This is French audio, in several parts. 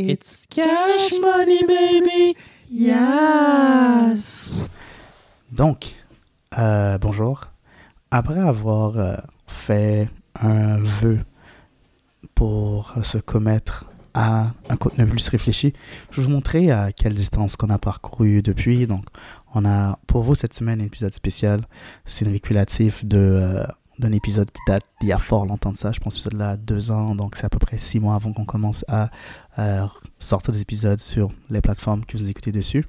It's cash money, baby. Yes. Donc, euh, bonjour. Après avoir euh, fait un vœu pour se commettre à un contenu plus réfléchi, je vais vous montrer à quelle distance qu'on a parcouru depuis. Donc, on a pour vous cette semaine un épisode spécial. C'est une réculatif de euh, d'un épisode qui date d'il y a fort longtemps de ça. Je pense que là deux ans, donc c'est à peu près six mois avant qu'on commence à sortir des épisodes sur les plateformes que vous écoutez dessus.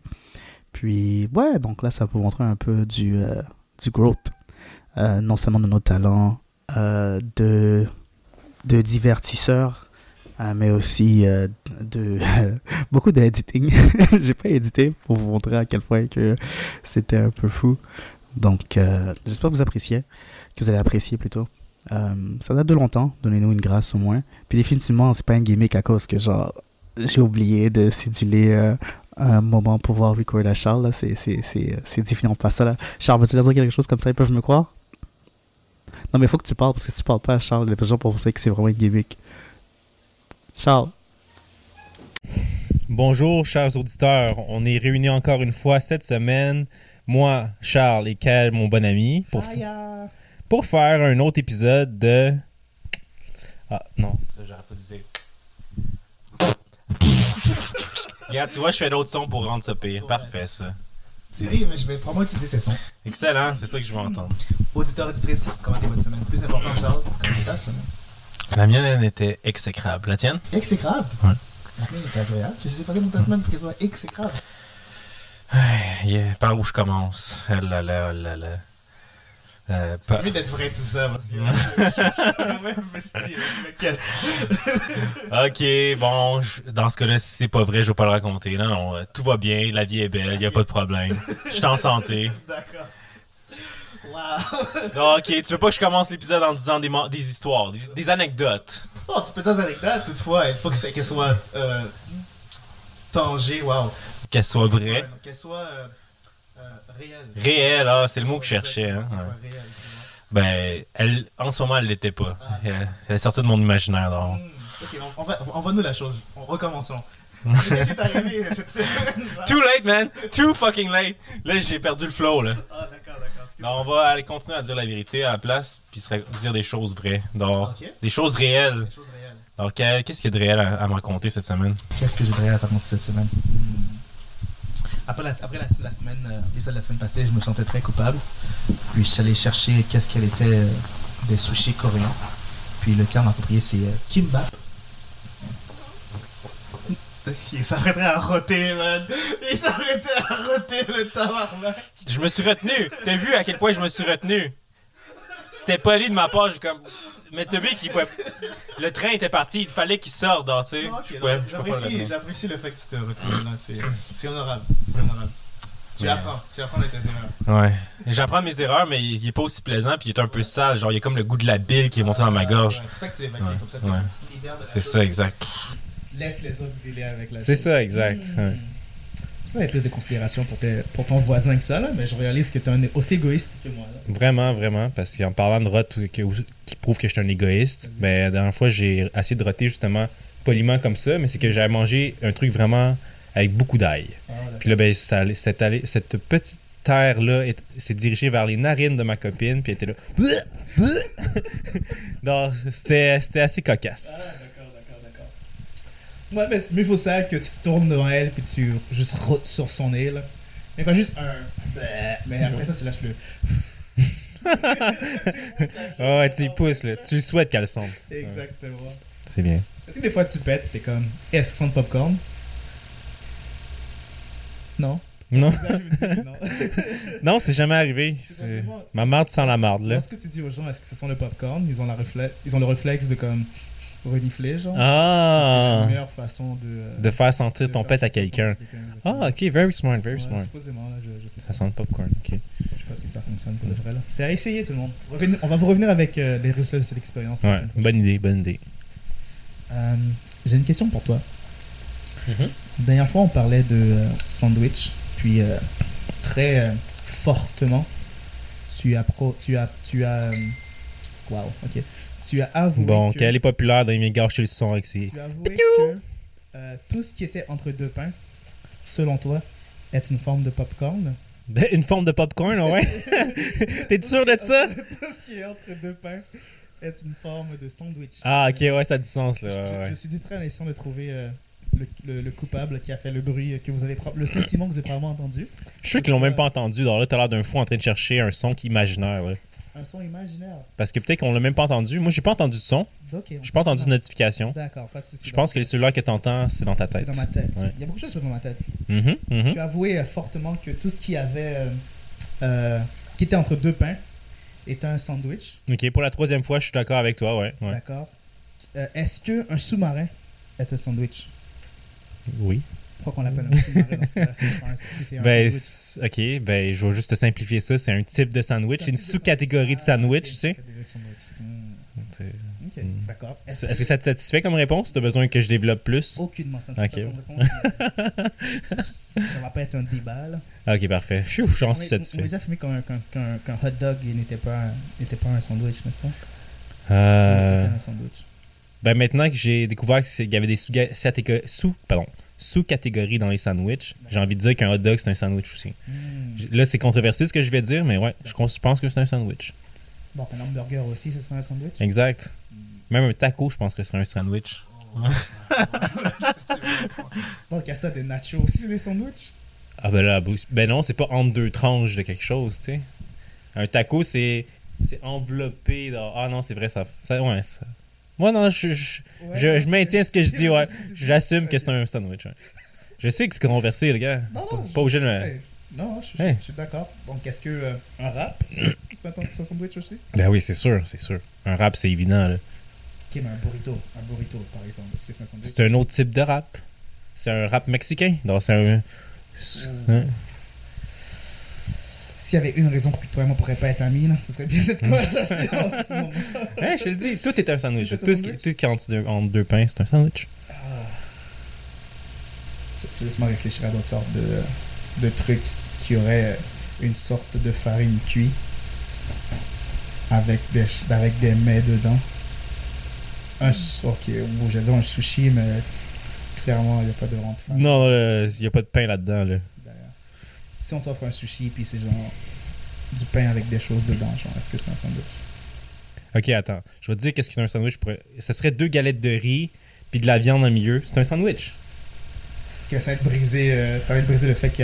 Puis, ouais, donc là, ça vous montrer un peu du, euh, du growth, euh, non seulement de nos talents, euh, de, de divertisseurs, mais aussi de beaucoup d'editing. J'ai pas édité pour vous montrer à quel point que c'était un peu fou. Donc, j'espère que vous appréciez, que vous allez apprécier plutôt. Euh, ça date de longtemps, donnez-nous une grâce au moins. Puis définitivement, c'est pas un gimmick à cause que genre j'ai oublié de céduler euh, un moment pour pouvoir recorder à Charles. là. C'est, c'est, c'est, c'est définitivement pas ça. Là. Charles, veux-tu leur dire quelque chose comme ça? Ils peuvent me croire? Non, mais il faut que tu parles parce que si tu parles pas à Charles, les gens pour penser que c'est vraiment un gimmick. Charles. Bonjour, chers auditeurs. On est réunis encore une fois cette semaine, moi, Charles et Cal, mon bon ami, pour, f- pour faire un autre épisode de. Ah, non, ça, j'aurais pas dû dire. Regarde, tu vois, je fais d'autres sons pour rendre ça pire. Parfait, ça. Thierry, mais je vais probablement utiliser ces sons. Excellent, c'est ça que je veux entendre. Auditeur, auditrice, comment était votre semaine Plus important, Charles, comment était ta semaine La mienne était exécrable. La tienne? Exécrable? Ouais. La mienne était agréable. Qu'est-ce qui s'est passé dans ta semaine pour qu'elle soit exécrable Yeah, par où je commence? Ah là là, là là. Euh, C'est mieux d'être vrai tout ça, parce que je me quête. Ok, bon, je- dans ce cas-là, si c'est pas vrai, je vais pas le raconter. Non, non, euh, tout va bien, la vie est belle, y a pas de problème. Je suis en santé. D'accord. Wow. Non, ok, tu veux pas que je commence l'épisode en disant des, des histoires, des, des anecdotes? Oh, tu peux dire des anecdotes, toutefois, il faut que c'est- qu'elle soit euh, tangée, wow. Qu'elles soient vraies. donc Qu'elle euh, euh, réelle. Réelles, ah, c'est le mot que je cherchais, hein, ouais. Ben, elle, en ce moment, elle l'était pas. Elle, elle est sortie de mon imaginaire, donc. Hmm, Ok, on, on va, envoie-nous la chose. On recommençons. Qu'est-ce qui est arrivé cette semaine Too late, man! Too fucking late! Là, j'ai perdu le flow, là. Ah, d'accord, d'accord. excuse-moi. Non, on va aller continuer à dire la vérité à la place, puis dire des choses vraies. Donc, des choses réelles. Des choses réelles. Donc, euh, qu'est-ce qu'il y a de réel à, à me raconter cette semaine? Qu'est-ce que j'ai de réel à te raconter cette semaine? Après, la, après la, la semaine, euh, l'épisode de la semaine passée, je me sentais très coupable. Puis je suis allé chercher qu'est-ce qu'elle était euh, des sushis coréens. Puis le terme approprié, c'est euh, kimbap. Il s'arrêterait à roter, man. Il s'arrêtait à roter le tabarnak. Je me suis retenu. T'as vu à quel point je me suis retenu? C'était poli de ma part, j'ai comme. Mais t'as vu qu'il pouvait. Le train était parti, il fallait qu'il sorte, tu sais. Je pouvais- je pas le J'apprécie, retenir. j'apprécie le fait que tu te retenu. là, C'est c'est honorable. C'est honorable. Tu Mais- apprends. Tu apprends de tes erreurs. Ouais. Et J'apprends mes erreurs, mais il il est pas aussi plaisant, puis il est un peu sale. Genre, il y a comme le goût de la bille qui est monté dans ma gorge. Ouais, C'est fait que tu évacues Ouais, comme ça. tu ouais. de la C'est chose. ça, exact. Laisse les autres dealer avec la C'est chose. ça, exact. ouais. Ça avait plus de considération pour, pour ton voisin que ça, là, mais je réalise que tu es un- aussi égoïste que moi. Là. Vraiment, vraiment, parce qu'en parlant de rot qui prouve que je suis un égoïste, ben, la dernière fois, j'ai essayé de roter justement poliment comme ça, mais c'est que j'avais mangé un truc vraiment avec beaucoup d'ail. Ah. Puis là, ben, ça cette, petite terre-là est- s'est dirigée vers les narines de ma copine, puis elle était là. C'était c'était assez Ah, cocasse. d'accord. Ouais, mais mieux vaut ça que tu tournes devant elle puis tu juste rotes sur son nez, là. Mais pas juste un. Mais après ça, tu lâches le. Ah ouais, tu y pousses, là. Tu souhaites qu'elle sente. Exactement. C'est bien. Est-ce que des fois tu pètes t'es comme. Est-ce que ça sent le popcorn Non. Non, que non. non c'est jamais arrivé. Ma marde sent la marde, là. Lorsque tu dis aux gens est-ce que ça sent le popcorn, ils ont, la ils ont le réflexe de comme renifler, genre. C'est Ah! la meilleure façon de. euh, De faire sentir de ton pet à quelqu'un. Ah, ok, very smart, very Ouais, smart. Supposément, là, je, je sais Ça sent le popcorn, ok. Je sais pas si ça fonctionne pour le vrai, là. C'est à essayer, tout le monde. Revenez- On va vous revenir avec euh, les résultats de cette expérience. Ouais, bonne idée, bonne idée. Euh, J'ai une question pour toi. Mhm. La dernière fois, on parlait de sandwich, puis très fortement, tu as pro, tu as, tu as, wow, ok, tu as avoué Bon, que, qu'elle est populaire dans les gars chez le son avec ses. tu as avoué que Euh, tout ce qui était entre deux pains, selon toi, est une forme de popcorn? Une forme de popcorn, ouais. T'es sûr de ça? tout ce qui est entre deux pains est une forme de sandwich. Ah, ok, ouais, ça a du sens, Je, là. je- ouais, je ouais. suis distrait en essayant de trouver euh, le, le- le coupable qui a fait le bruit que vous avez le sentiment que vous avez probablement entendu. Je suis sûr qu'ils l'ont même pas entendu. Alors là, t'as l'air d'un fou en train de chercher un son qui est imaginaire, là. Un son imaginaire. Parce que peut-être qu'on l'a même pas entendu. Moi, j'ai pas entendu de son. Ok. on J'ai pas entendu de notification. D'accord, pas de souci. Je pense que les cellulaires que t'entends, c'est dans ta c'est tête. dans ma tête. Ouais. Il y a beaucoup de choses dans ma tête. Mhm, mhm. Tu as avoué euh, fortement que tout ce qui avait euh, euh, qui était entre deux pains était un sandwich. Ok, pour la troisième fois, je suis d'accord avec toi, ouais. ouais. D'accord. Euh, Est-ce que un sous-marin est un sandwich? Oui. Pourquoi qu'on l'appelle un sous-marin dans ce cas-là si c'est un- si c'est un Ben, sandwich? ok, ben, je vais juste te simplifier ça. C'est un type de sandwich, une sous-catégorie de sandwich, tu sais. sous-catégorie de sandwich. Hmm, C'est- Ok, Hmm. d'accord. Est-ce que ça te satisfait comme réponse? T'as besoin que je développe plus? Aucunement, ça ne Ok. pas comme réponse, ça, ça va pas être un débat, là. Ok, parfait. J'en suis est- On a satisfait. déjà fumé qu'un hot dog n'était pas, pas un sandwich, n'est-ce pas? Euh, un sandwich. ben, maintenant que j'ai découvert qu'il y avait des sous- sous- pardon, sous-catégories dans les sandwichs, j'ai envie de dire qu'un hot dog, c'est un sandwich aussi. Hmm. Là, c'est controversé ce que je vais dire, mais ouais, je pense que c'est un sandwich. Bon, un hamburger aussi, ce serait un sandwich? Exact. Même un taco, je pense que ce serait un sandwich. Donc, il y a ça des nachos aussi, les sandwichs? Ah ben là, ben non, c'est pas entre deux tranches de quelque chose, tu sais. Un taco, c'est c'est enveloppé dans... Ah non, c'est vrai, ça... ça ouais, ça... Moi, non, je, je, Ouais, je, maintiens ce que je dis, ouais. J'assume que c'est un sandwich, ouais. Je sais que c'est controversé, les gars. Non, non, Pas obligé de me... Non, je, Hey. suis d'accord. Donc, est-ce que euh, un rap, c'est pas un sandwich aussi? Ben oui, c'est sûr, c'est sûr. Un rap, c'est évident, là. Ok, mais un burrito, un burrito, par exemple, est-ce que c'est un sandwich? C'est un autre type de rap. C'est un rap mexicain. Donc, c'est un... Hein? S'il y avait une raison pour que toi et moi pourrait pas être amis, là, ce serait bien cette conversation en ce moment. Hein, je te le dis, tout est un sandwich. Tout un qui, sandwich. tout qui est entre deux, entre deux pains, c'est un sandwich. Je- Laisse-moi réfléchir à d'autres sortes de, de trucs qui auraient une sorte de farine cuite avec des, avec des mets dedans. Un, s- ok, bon, j'allais dire un sushi, mais clairement, il n'y a pas de rente farine. Non, il n'y a pas de pain là-dedans, là. Si on t'offre un sushi, puis c'est genre du pain avec des choses dedans, genre, est-ce que c'est un sandwich? Ok, attends. Je vais te dire qu'est-ce qu'un sandwich pourrait. Ça serait deux galettes de riz puis de la viande au milieu. C'est un sandwich. Que ça va être brisé, euh, ça va être brisé le fait qu'il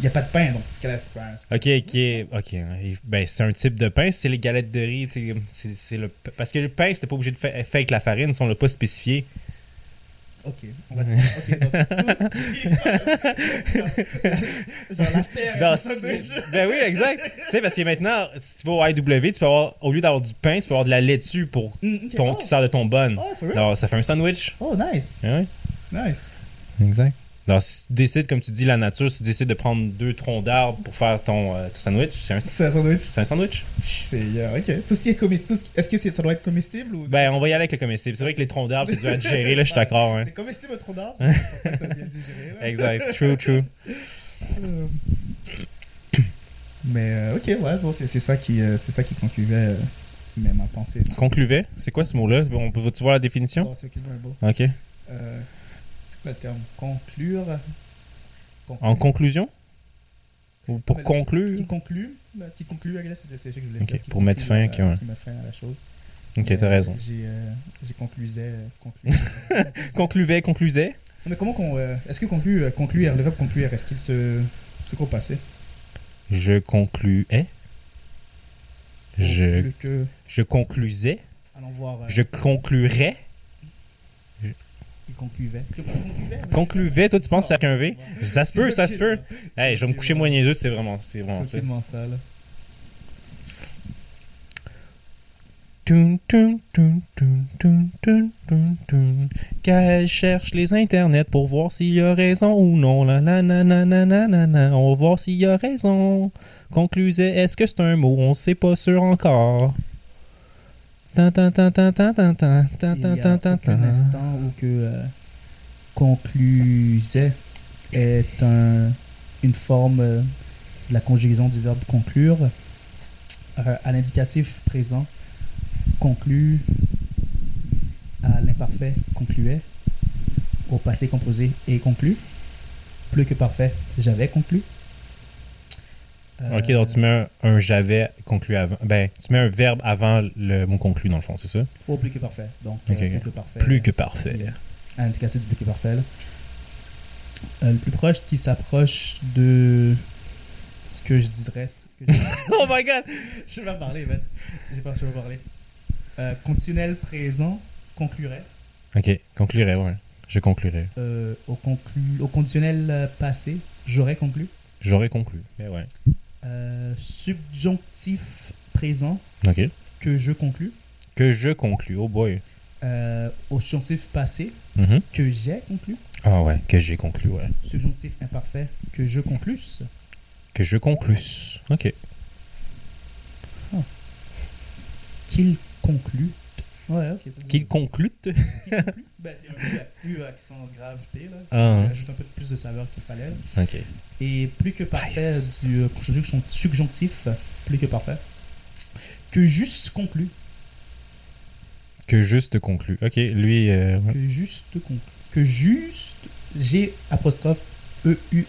n'y a, pas de pain, donc ce c'est Ok, ok, ok. Ben, c'est un type de pain. C'est les galettes de riz. c'est- c'est le... Parce que le pain, c'était pas obligé de faire avec la farine, si on l'a pas spécifié. Ok, on va. Ok, donc ce qui- Genre la terre Dans- ben oui, exact. tu sais, parce que maintenant, si tu vas au IW, tu peux avoir, au lieu d'avoir du pain, tu peux avoir de la laitue pour Mm, ok. ton, oh. qui sort de ton bun. Oh, for real? Alors, ça fait un sandwich. Oh, nice. Ouais, Nice. exact. Alors, si tu décides, comme tu dis, la nature, si tu décides de prendre deux troncs d'arbres pour faire ton, euh, ton sandwich, c'est un, C'est un sandwich? c'est un sandwich. C'est, euh, ok. Tout ce qui est comestible. Est-ce que c'est- ça doit être comestible ou? Ben, on va y aller avec le comestible. C'est vrai que les troncs d'arbres, c'est dur à digérer, là, je suis d'accord. hein. C'est comestible un tronc d'arbre? Exact. True, true. Euh, Mais, euh, ok, ouais, bon, c'est, ça qui, c'est ça qui concluait mais ma pensée. Concluvait, c'est quoi ce mot-là? On peut, tu voir la définition? C'est ok. Euh, le terme? Conclure. Conclure. En conclusion? Ou pour conclure? Qui conclut, là, qui conclut, là, c'est c'est ce que je voulais Ok, dire. qui pour mettre fin, euh, ok, ouais. qui met fin à la chose. Ok, t'as raison. J'ai, euh, conclusé. euh, conclu- Concluvait, conclusait? Mais comment qu'on. euh, est-ce que conclu, euh, conclure, le verbe conclure, est-ce qu'il se. C'est quoi passé Je concluais. Je, je conclusais. Allons voir. euh, Je conclurais. Il. Concluvait, toi, tu penses que c'est avec un V? Ça se peut, ça se peut. Hey, je vais me coucher moins niaiseux, c'est vraiment, c'est C'est vraiment ça. là. Toun, toun, toun. Qu'elle cherche les internets pour voir s'il y a raison ou non. La, la, la, la, la, la, la, la. On va voir s'il y a raison. Conclusait, est-ce que c'est un mot? On sait pas sûr encore. Aucun tan. instant où que est un, une forme de la conjugaison du verbe conclure à l'indicatif présent conclut à l'imparfait concluait au passé composé et conclu. Plus que parfait, j'avais conclu. Ok, donc tu mets un, un j'avais conclu avant. Ben, tu mets un verbe avant le mot conclu, dans le fond, c'est ça? Au plus que parfait. Donc, euh, ok. plus que parfait. Plus que parfait. Indicatif du plus que parfait. Euh, le plus proche qui s'approche de ce que je dirais. ce que je- oh my god! Je vais pas parler, man. J'ai pas, je vais pas parler. Euh, conditionnel présent conclurait. Ok, conclurai, ouais. Je conclurai. Euh, au, conclu, au conditionnel euh, passé, j'aurais conclu. J'aurais conclu. Mais ouais. Euh, subjonctif présent, que je conclus. Que je conclue. Oh boy. Euh, au subjonctif passé, Mhm. que j'ai conclu. Ah ouais, que j'ai conclu, ouais. Subjonctif imparfait, que je conclus. Que je conclus. Ok. Qu'il conclut. Ouais, ok. Qu'il conclue. Qu'il conclut. Ben, c'est un peu la plus accent grave T, là. Ah. J'ajoute un peu plus de saveur qu'il fallait. là. Ok. Et plus que Spice. parfait du euh, subjonctif- subjonctif, plus que parfait. Que juste conclu. Que juste conclu. Ok, lui. euh. Que juste conclu. Que juste. G apostrophe E U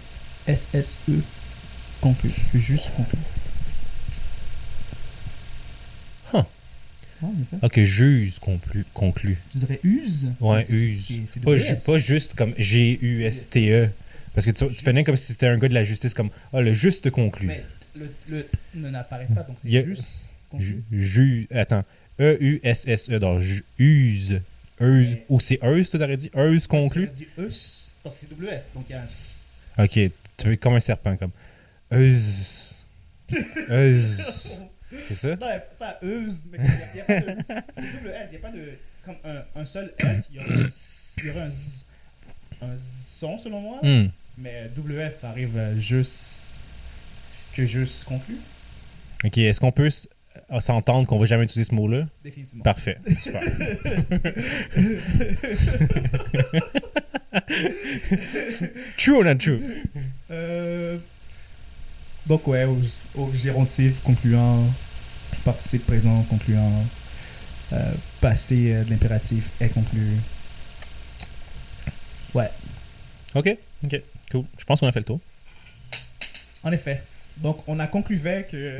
S S E conclu. Que juste conclu. Huh. Ouais, en effet. Ah, que j'use conclu. conclu. Tu dirais use? Ouais, C'est- use. c'est- c'est Pas, WS. ju- pas juste comme G-U-S-T-E. Parce que tu, tu fais comme si c'était un gars de la justice, comme Ah, le juste conclu. Mais le, le ne n'apparaît pas, donc c'est juste conclu. Ju- Ju. Attends. E-U-S-S-E. Donc, ju- use. Euse. Mais- Ou c'est euse, tu t'aurais dit? Euse conclu? J'aurais dit eus, parce que c'est WS, donc il y a un s. Ok, tu veux comme un serpent, comme Euse. Euse. C'est ça? Non, pas euse, mais il n'y a, pas de. C'est WS, il n'y a pas de. Comme un, un seul S, il y aurait un, s- il y aurait un, z- un z- son selon moi, Hmm. mais WS, ça arrive juste. que juste conclu, Ok, est-ce qu'on peut s- euh, s'entendre qu'on va jamais utiliser ce mot-là? Définitivement. Parfait, super. true or not true? Euh, donc, ouais, au, au gérontif concluant, participe présent concluant, euh, passé euh, de l'impératif est conclu. Ouais, Ok, ok, cool. Je pense qu'on a fait le tour. en effet. Donc, on a concluvé que.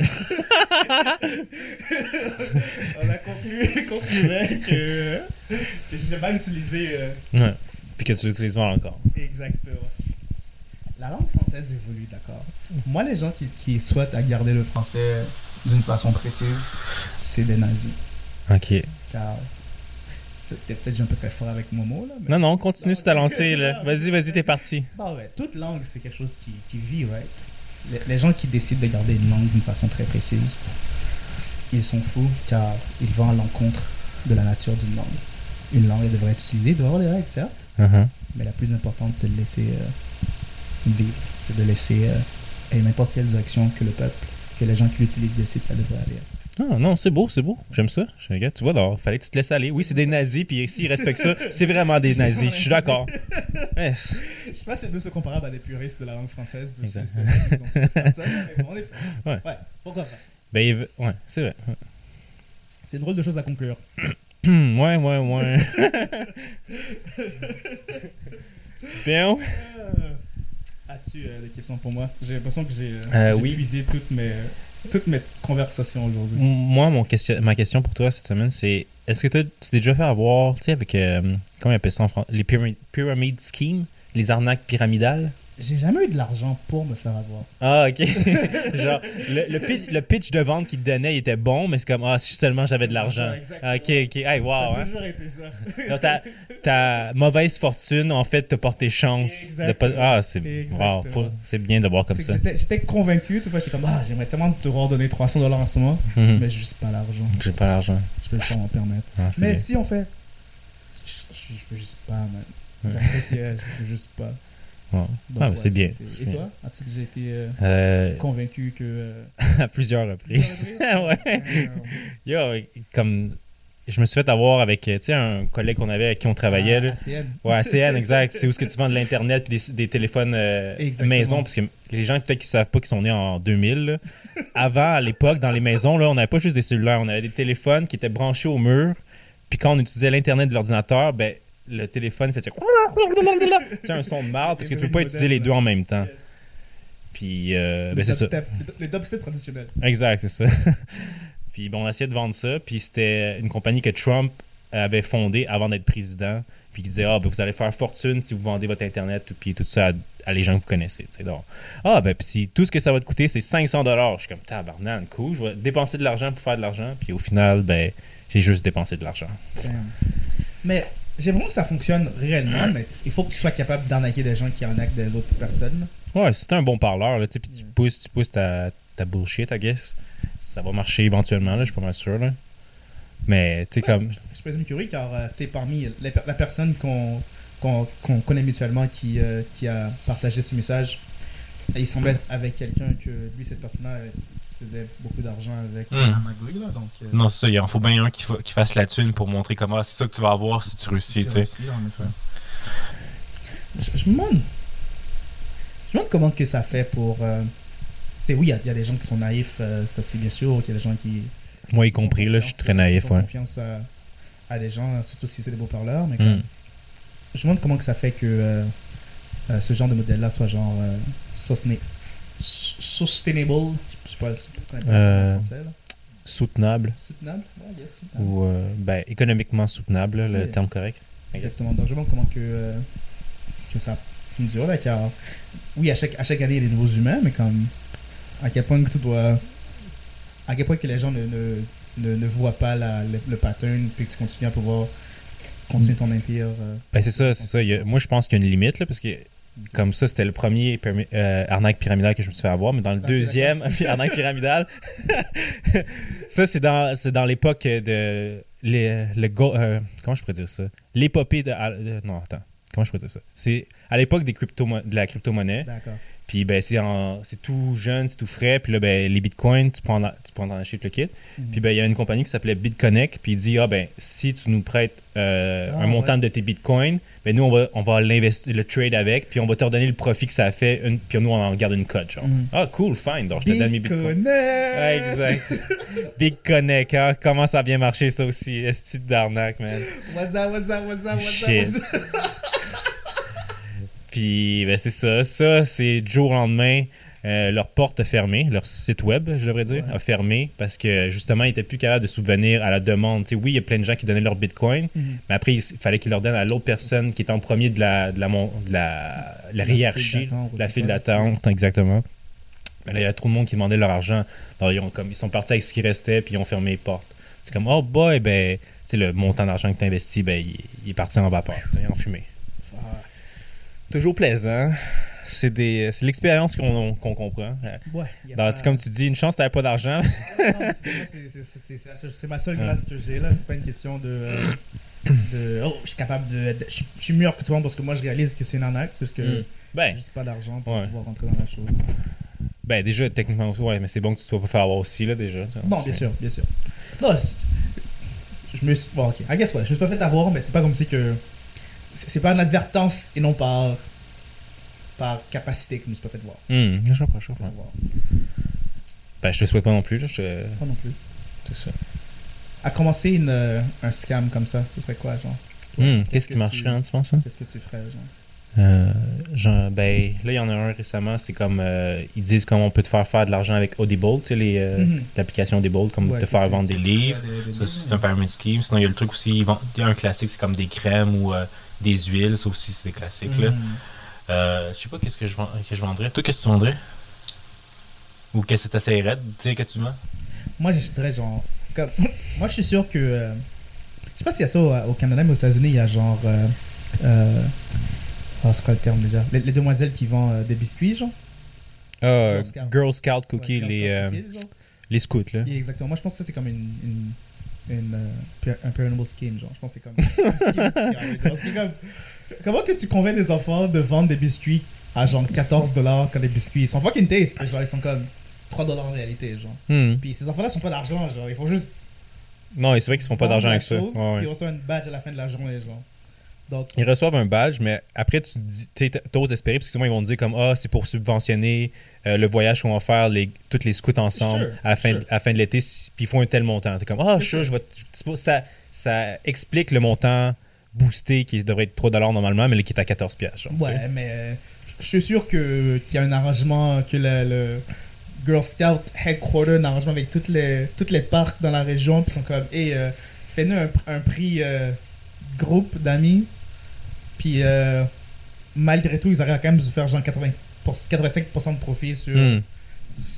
on a conclu, concluvé que. que j'ai mal utilisé. euh, Ouais. Puis que tu l'utilises mal encore. exactement. La langue française évolue, d'accord. Moi, les gens qui, qui souhaitent à garder le français d'une façon précise, c'est des nazis. Ok. Car. Peut-être peut-être j'ai un peu très fort avec mon mot, là. Mais... Non, non, continue sur ta lancée, là. Vas-y, vas-y, t'es parti. Bon, ouais, toute langue, c'est quelque chose qui, qui vit, right? Les, les gens qui décident de garder une langue d'une façon très précise, ils sont fous car ils vont à l'encontre de la nature d'une langue. Une langue, elle devrait être utilisée, il doit avoir des règles, certes, Uh-huh. mais la plus importante, c'est de laisser euh, vivre. C'est de laisser euh, n'importe quelle direction que le peuple, que les gens qui l'utilisent décident qu'elle devrait aller. Ah non, c'est beau, c'est beau. J'aime ça. Je regarde, tu vois, alors, fallait que tu te laisses aller. Oui, c'est des nazis, puis s'ils respectent ça, c'est vraiment des nazis. Je suis d'accord. C'est- Je sais pas si nous sommes comparables à des puristes de la langue française, fait ça, mais bon, en effet. Ouais. ouais, pourquoi pas. ben, il veut- ouais, c'est vrai. C'est une drôle de chose à conclure. Ouais, ouais, ouais. Bien. As-tu euh, des questions pour moi? J'ai l'impression que j'ai euh, Euh, oui. toutes mes, toutes mes conversations aujourd'hui. Moi, mon question, ma question pour toi cette semaine, c'est est-ce que tu t'es déjà fait avoir, tu sais, avec, euh, comment ils appellent ça en français, les pyramid, pyramid schemes, les arnaques pyramidales? J'ai jamais eu de l'argent pour me faire avoir. Ah, ok. Genre, le, le, pitch, le pitch de vente qu'ils te donnaient, il était bon, mais c'est comme, ah, si seulement j'avais de l'argent. Ah, Ok, ok. Hey, wow, ça a hein. toujours été ça. Donc, ta, ta mauvaise fortune, en fait, t'a porté chance. De pas... Ah, c'est wow, faut- bien de voir comme ça. J'étais convaincu, toutefois j'étais comme, ah, j'aimerais tellement te redonner 300 dollars en ce moment, Mhm. mais j'ai juste pas l'argent. J'ai pas l'argent. Je peux pas m'en permettre. Ah, mais bien. si on fait, je, je- je peux juste pas, man. Ouais. J'appréciais, je peux juste pas. Ouais. Ah, c'est bien, Et toi, as-tu déjà été euh, Euh, convaincu que. euh, à plusieurs reprises. ouais. euh, Yo, comme. Je me suis fait avoir avec, tu sais, un collègue qu'on avait avec qui on travaillait. là. ACN. Ouais, ACN, exact. C'est où ce que tu vends de l'Internet et des, des téléphones euh, maison. Parce que les gens, peut-être, qui savent pas qu'ils sont nés en 2000. là. Avant, à l'époque, dans les maisons, là, on n'avait pas juste des cellulaires. On avait des téléphones qui étaient branchés au mur. Puis quand on utilisait l'Internet de l'ordinateur, ben, le téléphone faisait c'est un son de marde parce que tu peux pas utiliser les deux en même temps. Puis, euh, ben, c'est ça. Les dubstep traditionnels. Exact, c'est ça. puis, bon, on a essayé de vendre ça. Puis, c'était une compagnie que Trump avait fondée avant d'être président. Puis, il disait, ah, ben, vous allez faire fortune si vous vendez votre Internet, puis tout ça à, les gens que vous connaissez. Donc, ah, ben, puis si tout ce que ça va te coûter, c'est 500 Je suis comme, tabarnak, cool, je vais dépenser de l'argent pour faire de l'argent. Puis, au final, ben, j'ai juste dépensé de l'argent. Mais j'aimerais que ça fonctionne réellement, mais il faut que tu sois capable d'arnaquer des gens qui arnaquent des autres personnes. Ouais, si t'es un bon parleur, là, tu pousses, tu pousses ta, ta bullshit, I guess, ça va marcher éventuellement, je suis pas mal sûr. Là. Mais, tu sais, comme. Je suis pas curieux car, euh, tu sais, parmi la personne qu'on qu'on connaît mutuellement qui, euh, qui a partagé ce message, il semblait être avec quelqu'un que lui, cette personne-là, faisait beaucoup d'argent avec. Là, donc, euh, Non, c'est ça. Il en faut bien un qui, qui, fasse la thune pour montrer comment c'est ça que tu vas avoir si tu réussis. tu sais. Je, me demande. Je me demande comment que ça fait pour. Euh, tu sais, oui, il y, a des gens qui sont naïfs, euh, ça c'est bien sûr. Il y a des gens qui. Moi y compris, là, je suis très naïf. Ouais. confiance à, à, des gens, surtout si c'est des beaux parleurs. Mais hmm. je me demande comment que ça fait que ce genre de modèle-là soit genre sustainable, je sais pas, euh, Soutenable. Soutenable, ouais, soutenable. Ou euh, ben, économiquement soutenable, le terme correct. Exactement. Donc, je me demande comment que, euh, que ça fonctionne. Car, oui, à chaque, à chaque année, il y a des nouveaux humains, mais comme à quel point que tu dois. À quel point que les gens ne, ne, ne, voient pas la, le, pattern, puis que tu continues à pouvoir continuer ton empire. Euh, ben, c'est ça, c'est ça. moi, je pense qu'il y a une limite, là, parce que comme ça, c'était le premier euh, arnaque pyramidale que je me suis fait avoir, mais dans le deuxième arnaque pyramidale, ça, c'est dans, dans l'époque de. Les, le euh, comment je pourrais dire ça? L'épopée de. non, attends. Comment je pourrais dire ça? C'est à l'époque des crypto de la crypto-monnaie. D'accord. Puis ben, c'est tout jeune, c'est tout frais. Puis là, ben, les bitcoins, tu prends, tu prends dans le kit. Mhm. Puis ben, il y a une compagnie qui s'appelait BitConnect. Puis il dit ah, ben, si tu nous prêtes euh, ah, un montant de tes bitcoins, ben, nous, on va, on va l'investir, le trade avec. Puis on va te redonner le profit que ça a fait. Une, puis nous, on en garde une cote. Genre. Mhm. Ah, cool, fine. Donc je te donne mes bitcoins. exact. BitConnect. Hein? Comment ça a bien marché, ça aussi. Est-ce d'arnaque, man? What's up, what's up, what's up, what's up? Puis ben, c'est ça. Ça, c'est du jour au lendemain. Euh, leur porte a fermé, leur site web, je devrais dire, a fermé parce que justement, ils n'étaient plus capables de subvenir à la demande. oui, il y a plein de gens qui donnaient leur bitcoin, mhm. mais après, il fallait qu'ils leur donnent à l'autre personne qui était en premier de la, de la, de la, la hiérarchie, la file d'attente, exactement. Mais là, il y a trop de monde qui demandait leur argent. Alors, ils, ont, comme, ils sont partis avec ce qui restait, puis ils ont fermé les portes. C'est comme, oh boy, ben, le montant d'argent que tu investi, ben, il, est parti en vapeur, en fumée toujours plaisant. C'est des c'est l'expérience qu'on comprend. Ouais, Comme tu dis, une chance, t'avais pas d'argent. c'est ma seule grâce que j'ai là. C'est pas une question de. Euh, de oh, je suis capable de. je, suis meilleur que toi parce que moi, je réalise que c'est une arnaque. Parce que mm. ben, juste pas d'argent pour pouvoir rentrer dans la chose. Ben, déjà, techniquement, ouais, mais c'est bon que tu ne sois pas faire avoir aussi, là, déjà. Bon, bien sûr, bien sûr. Non, je me suis. Bon, ok. I guess, ouais, je me suis pas fait avoir, mais c'est pas comme si que c'est pas une advertence et non par, par capacité que je me suis pas fait voir. Mmh, je. Ben, je te souhaite pas non plus. Là, je... Pas non plus. C'est ça. À commencer une, euh, un scam comme ça, ce serait quoi, genre? Mmh, Qu'est-ce qui marcherait, tu, tu penses hein? Qu'est-ce que tu ferais, genre? Euh, genre, ben, là, il y en a un récemment, c'est comme euh, ils disent comment on peut te faire faire de l'argent avec Audible, tu sais, mhm. l'application Audible, comme te faire vendre des livres. Ça, c'est un pyramid scheme. Sinon, il y a le truc aussi, il y a un classique, c'est comme des crèmes ou des huiles, ça aussi c'est des classiques. Là. Mm. Euh, je sais pas qu'est-ce que je, que je vendrais. Toi, qu'est-ce que tu vendrais? Ou qu'est-ce que tu essaierais de dire que tu vends? Moi, je dirais genre. moi, je suis sûr que. Euh, je sais pas s'il y a ça au, Canada, mais aux États-Unis, il y a genre. Euh, euh oh, c'est quoi le terme déjà? Les, demoiselles qui vendent des biscuits, genre? Ah, Girl Scout Cookie, les, les scouts, là. exactement. Moi, je pense que ça, c'est comme une, une une, euh, un pyramidal scheme, genre. Je pense que c'est comme. comment que tu convaincs des enfants de vendre des biscuits à genre 14 dollars quand les biscuits ils sont fucking taste, genre ils sont comme 3 dollars en réalité, genre. Hmm. Puis ces enfants-là sont pas d'argent, genre. Ils font juste. Non, c'est vrai qu'ils font pas d'argent avec ça. Puis ils reçoivent une badge à la fin de la journée, genre. Ils reçoivent un badge, mais après, tu oses espérer, parce que souvent, ils vont te dire comme Ah, c'est pour subventionner euh, le voyage qu'on va faire, les, toutes les scouts ensemble à, la fin, à fin de l'été, puis ils font un tel montant. T'es comme Ah, sure, je vais. Ça, ça explique le montant boosté qui devrait être 3 normalement, mais là, qui est à 14 pièces. genre, tu sais. Ouais, mais euh, je suis sûr qu'il y a un arrangement, que le, le Girl Scout Headquarter, un arrangement avec toutes les, toutes les parcs dans la région, puis ils sont comme, hey, euh, fais-nous un, un prix euh, groupe d'amis, puis euh, malgré tout, ils arrivent à quand même se faire genre 80 pour 85% de profit sur, Hmm.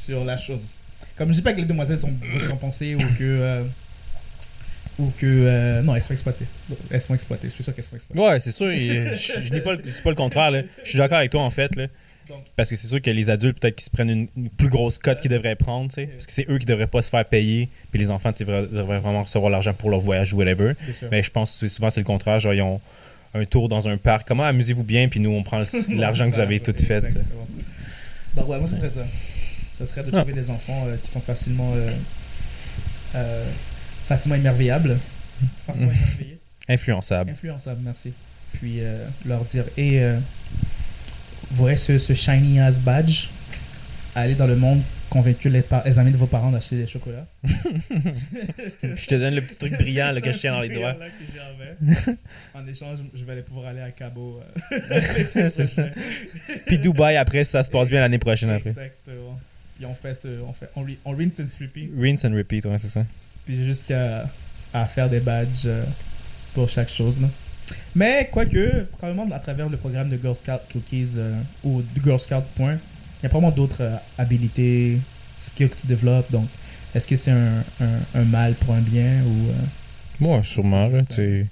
sur la chose. Comme je dis pas que les demoiselles sont récompensées ou que. euh, ou que. euh, non, elles sont exploitées. Elles sont exploitées, je suis sûr qu'elles sont exploitées. Ouais, c'est sûr. je je dis pas, le- je dis pas le contraire. là. Je suis d'accord avec toi, en fait. Là. Donc- Parce que c'est sûr que les adultes, peut-être qu'ils se prennent une, une plus grosse cote qu'ils devraient prendre. tu sais, Parce que c'est eux qui devraient pas se faire payer. Puis les enfants devraient, devraient vraiment recevoir l'argent pour leur voyage ou whatever. Mais je pense que souvent, c'est le contraire. Genre, ils ont un tour dans un parc. Comment amusez-vous bien? Puis nous, on prend l'argent que vous avez tout fait. Exactement. Donc, ouais, moi, ce serait ça. Ce serait de Ah. trouver des enfants euh, qui sont facilement. euh, euh, facilement émerveillables. Facilement émerveillés. Influençable. Influençables, merci. Puis leur dire Et vous voyez ce, ce shiny ass badge Allez dans le monde convaincu les, amis de vos parents d'acheter des chocolats. je te donne le petit truc brillant là, que je tiens dans les doigts. Là que j'avais. en échange, je vais aller pouvoir aller à Cabo. euh, ça. Puis Dubaï, après, ça se passe bien l'année prochaine. après. Exactement. Ils ont fait ce. On, fait, on, re- on rinse and repeat. Rinse and repeat, ouais, c'est ça. Puis jusqu'à à faire des badges euh, pour chaque chose. Là. Mais quoique, probablement à travers le programme de Girl Scout Cookies euh, ou de Girl Scout Point, a probablement d'autres euh, habilités, skills que tu développes. Donc, est-ce que c'est un, un, un mal pour un bien ou. euh, Moi, sûrement. C'est là, tu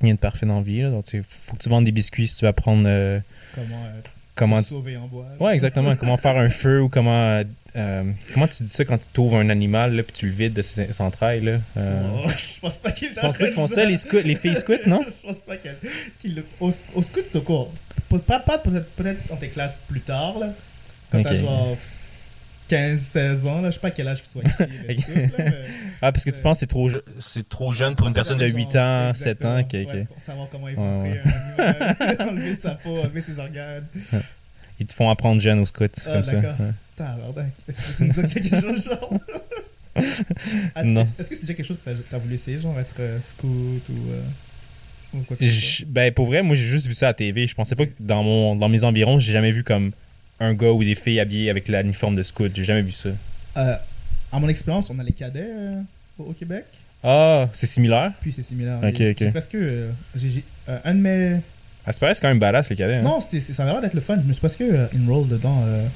rien de parfait dans la vie. Là, donc, faut que tu vendes des biscuits si tu veux apprendre euh, comment, euh, comment. te sauver en bois Ouais, exactement. comment faire un feu ou comment. euh, comment tu dis ça quand tu ouvres un animal là, puis tu le vides de ses, ses entrailles là? Oh, je pense pas qu'ils font ça, les, les filles scouts, non? je pense pas qu'ils le. Au, au scout, tout court. Pe- Pas, pas peut-être peut dans tes classes plus tard, là. Quand Ok. t'as genre 15, 16 ans, là. Je sais pas quel âge que tu vas là, mais- Ah, parce que tu penses que c'est trop, je- c'est trop jeune pour une personne de Genre, 8 ans, 7 ans? exactement. qui- Ouais, pour savoir comment Ouais, créer un animal, enlever sa peau, enlever ses organes. Ils te font apprendre jeune aux scouts, c'est Ah, comme ça. d'accord. Ouais. Est-ce que tu me dis quelque chose, genre? Attends, Non. Est-ce que c'est déjà quelque chose que t'as- t'as voulu essayer, genre être euh, scout ou, euh, ou quoi que ce soit? Je- ben, pour vrai, moi, j'ai juste vu ça à TV. Je pensais pas que dans, mon, dans mes environs, j'ai jamais vu comme un gars ou des filles habillées avec l'uniforme de scout. J'ai jamais vu ça. Euh, à mon expérience, on a les cadets euh, au Québec, Ah, c'est similaire? puis c'est similaire. Ok, ok. j'ai presque. euh, j'ai- j'ai- euh, un de mes. Ah, c'est pareil, c'est quand même badass, les cadets. Hein? Non, c'était- c'est- ça avait l'air d'être le fun. Je me suis presque euh, enroll dedans euh,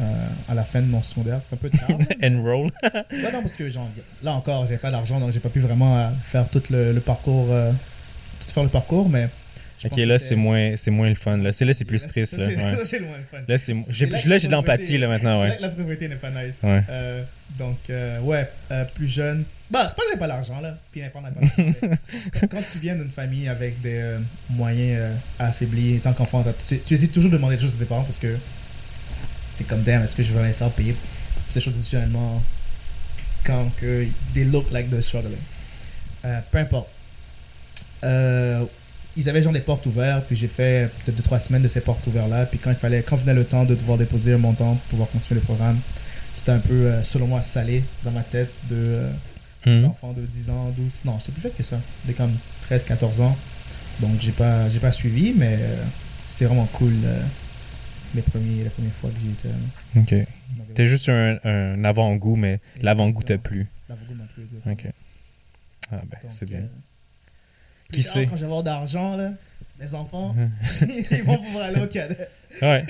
euh, à la fin de mon secondaire. C'est un peu tard. Enroll. Ouais, non, parce que genre, là encore, j'ai pas d'argent, donc j'ai pas pu vraiment euh, faire tout le, le parcours. euh, tout faire le parcours, mais. Ok, là, c'est moins, c'est moins le fun. Là, c'est, là, c'est plus Là, triste. ça, Là, c'est- ouais. ça, c'est loin le fun. Là, j'ai, là là, de l'empathie là, maintenant. Là Ouais. que la pauvreté n'est pas nice. Ouais. Euh, donc, euh, ouais, euh, plus jeune. Bah, c'est pas que j'ai pas l'argent, là. Puis n'importe pas Quand tu viens d'une famille avec des euh, moyens affaiblis, tant qu'enfant, tu, tu hésites toujours de demander des choses à tes parents parce que t'es comme, damn, est-ce que je vais les faire payer pour ces choses additionnellement quand que they look like they're struggling? Peu importe. Euh, ils avaient genre des portes ouvertes, puis j'ai fait peut-être 2-3 semaines de ces portes ouvertes-là. Puis quand il fallait, quand venait le temps de devoir déposer un montant pour pouvoir continuer le programme, c'était un peu, euh, selon moi, salé dans ma tête de euh, Hmm. d'enfant de 10 ans, 12, non, c'est plus fait que ça, de comme 13, 14 ans. Donc j'ai pas, j'ai pas suivi, mais euh, c'était vraiment cool euh, les, premiers, les premières fois que j'y étais. là. Ok. T'as juste un, un avant-goût, mais l'avant-goût t'a plu. L'avant-goût m'a plu, Ok. Ah, ben, c'est bien. Qui plus tard, sait? Quand je vais avoir d'argent, là, les enfants, Mhm. ils vont pouvoir aller au cadet. Ouais.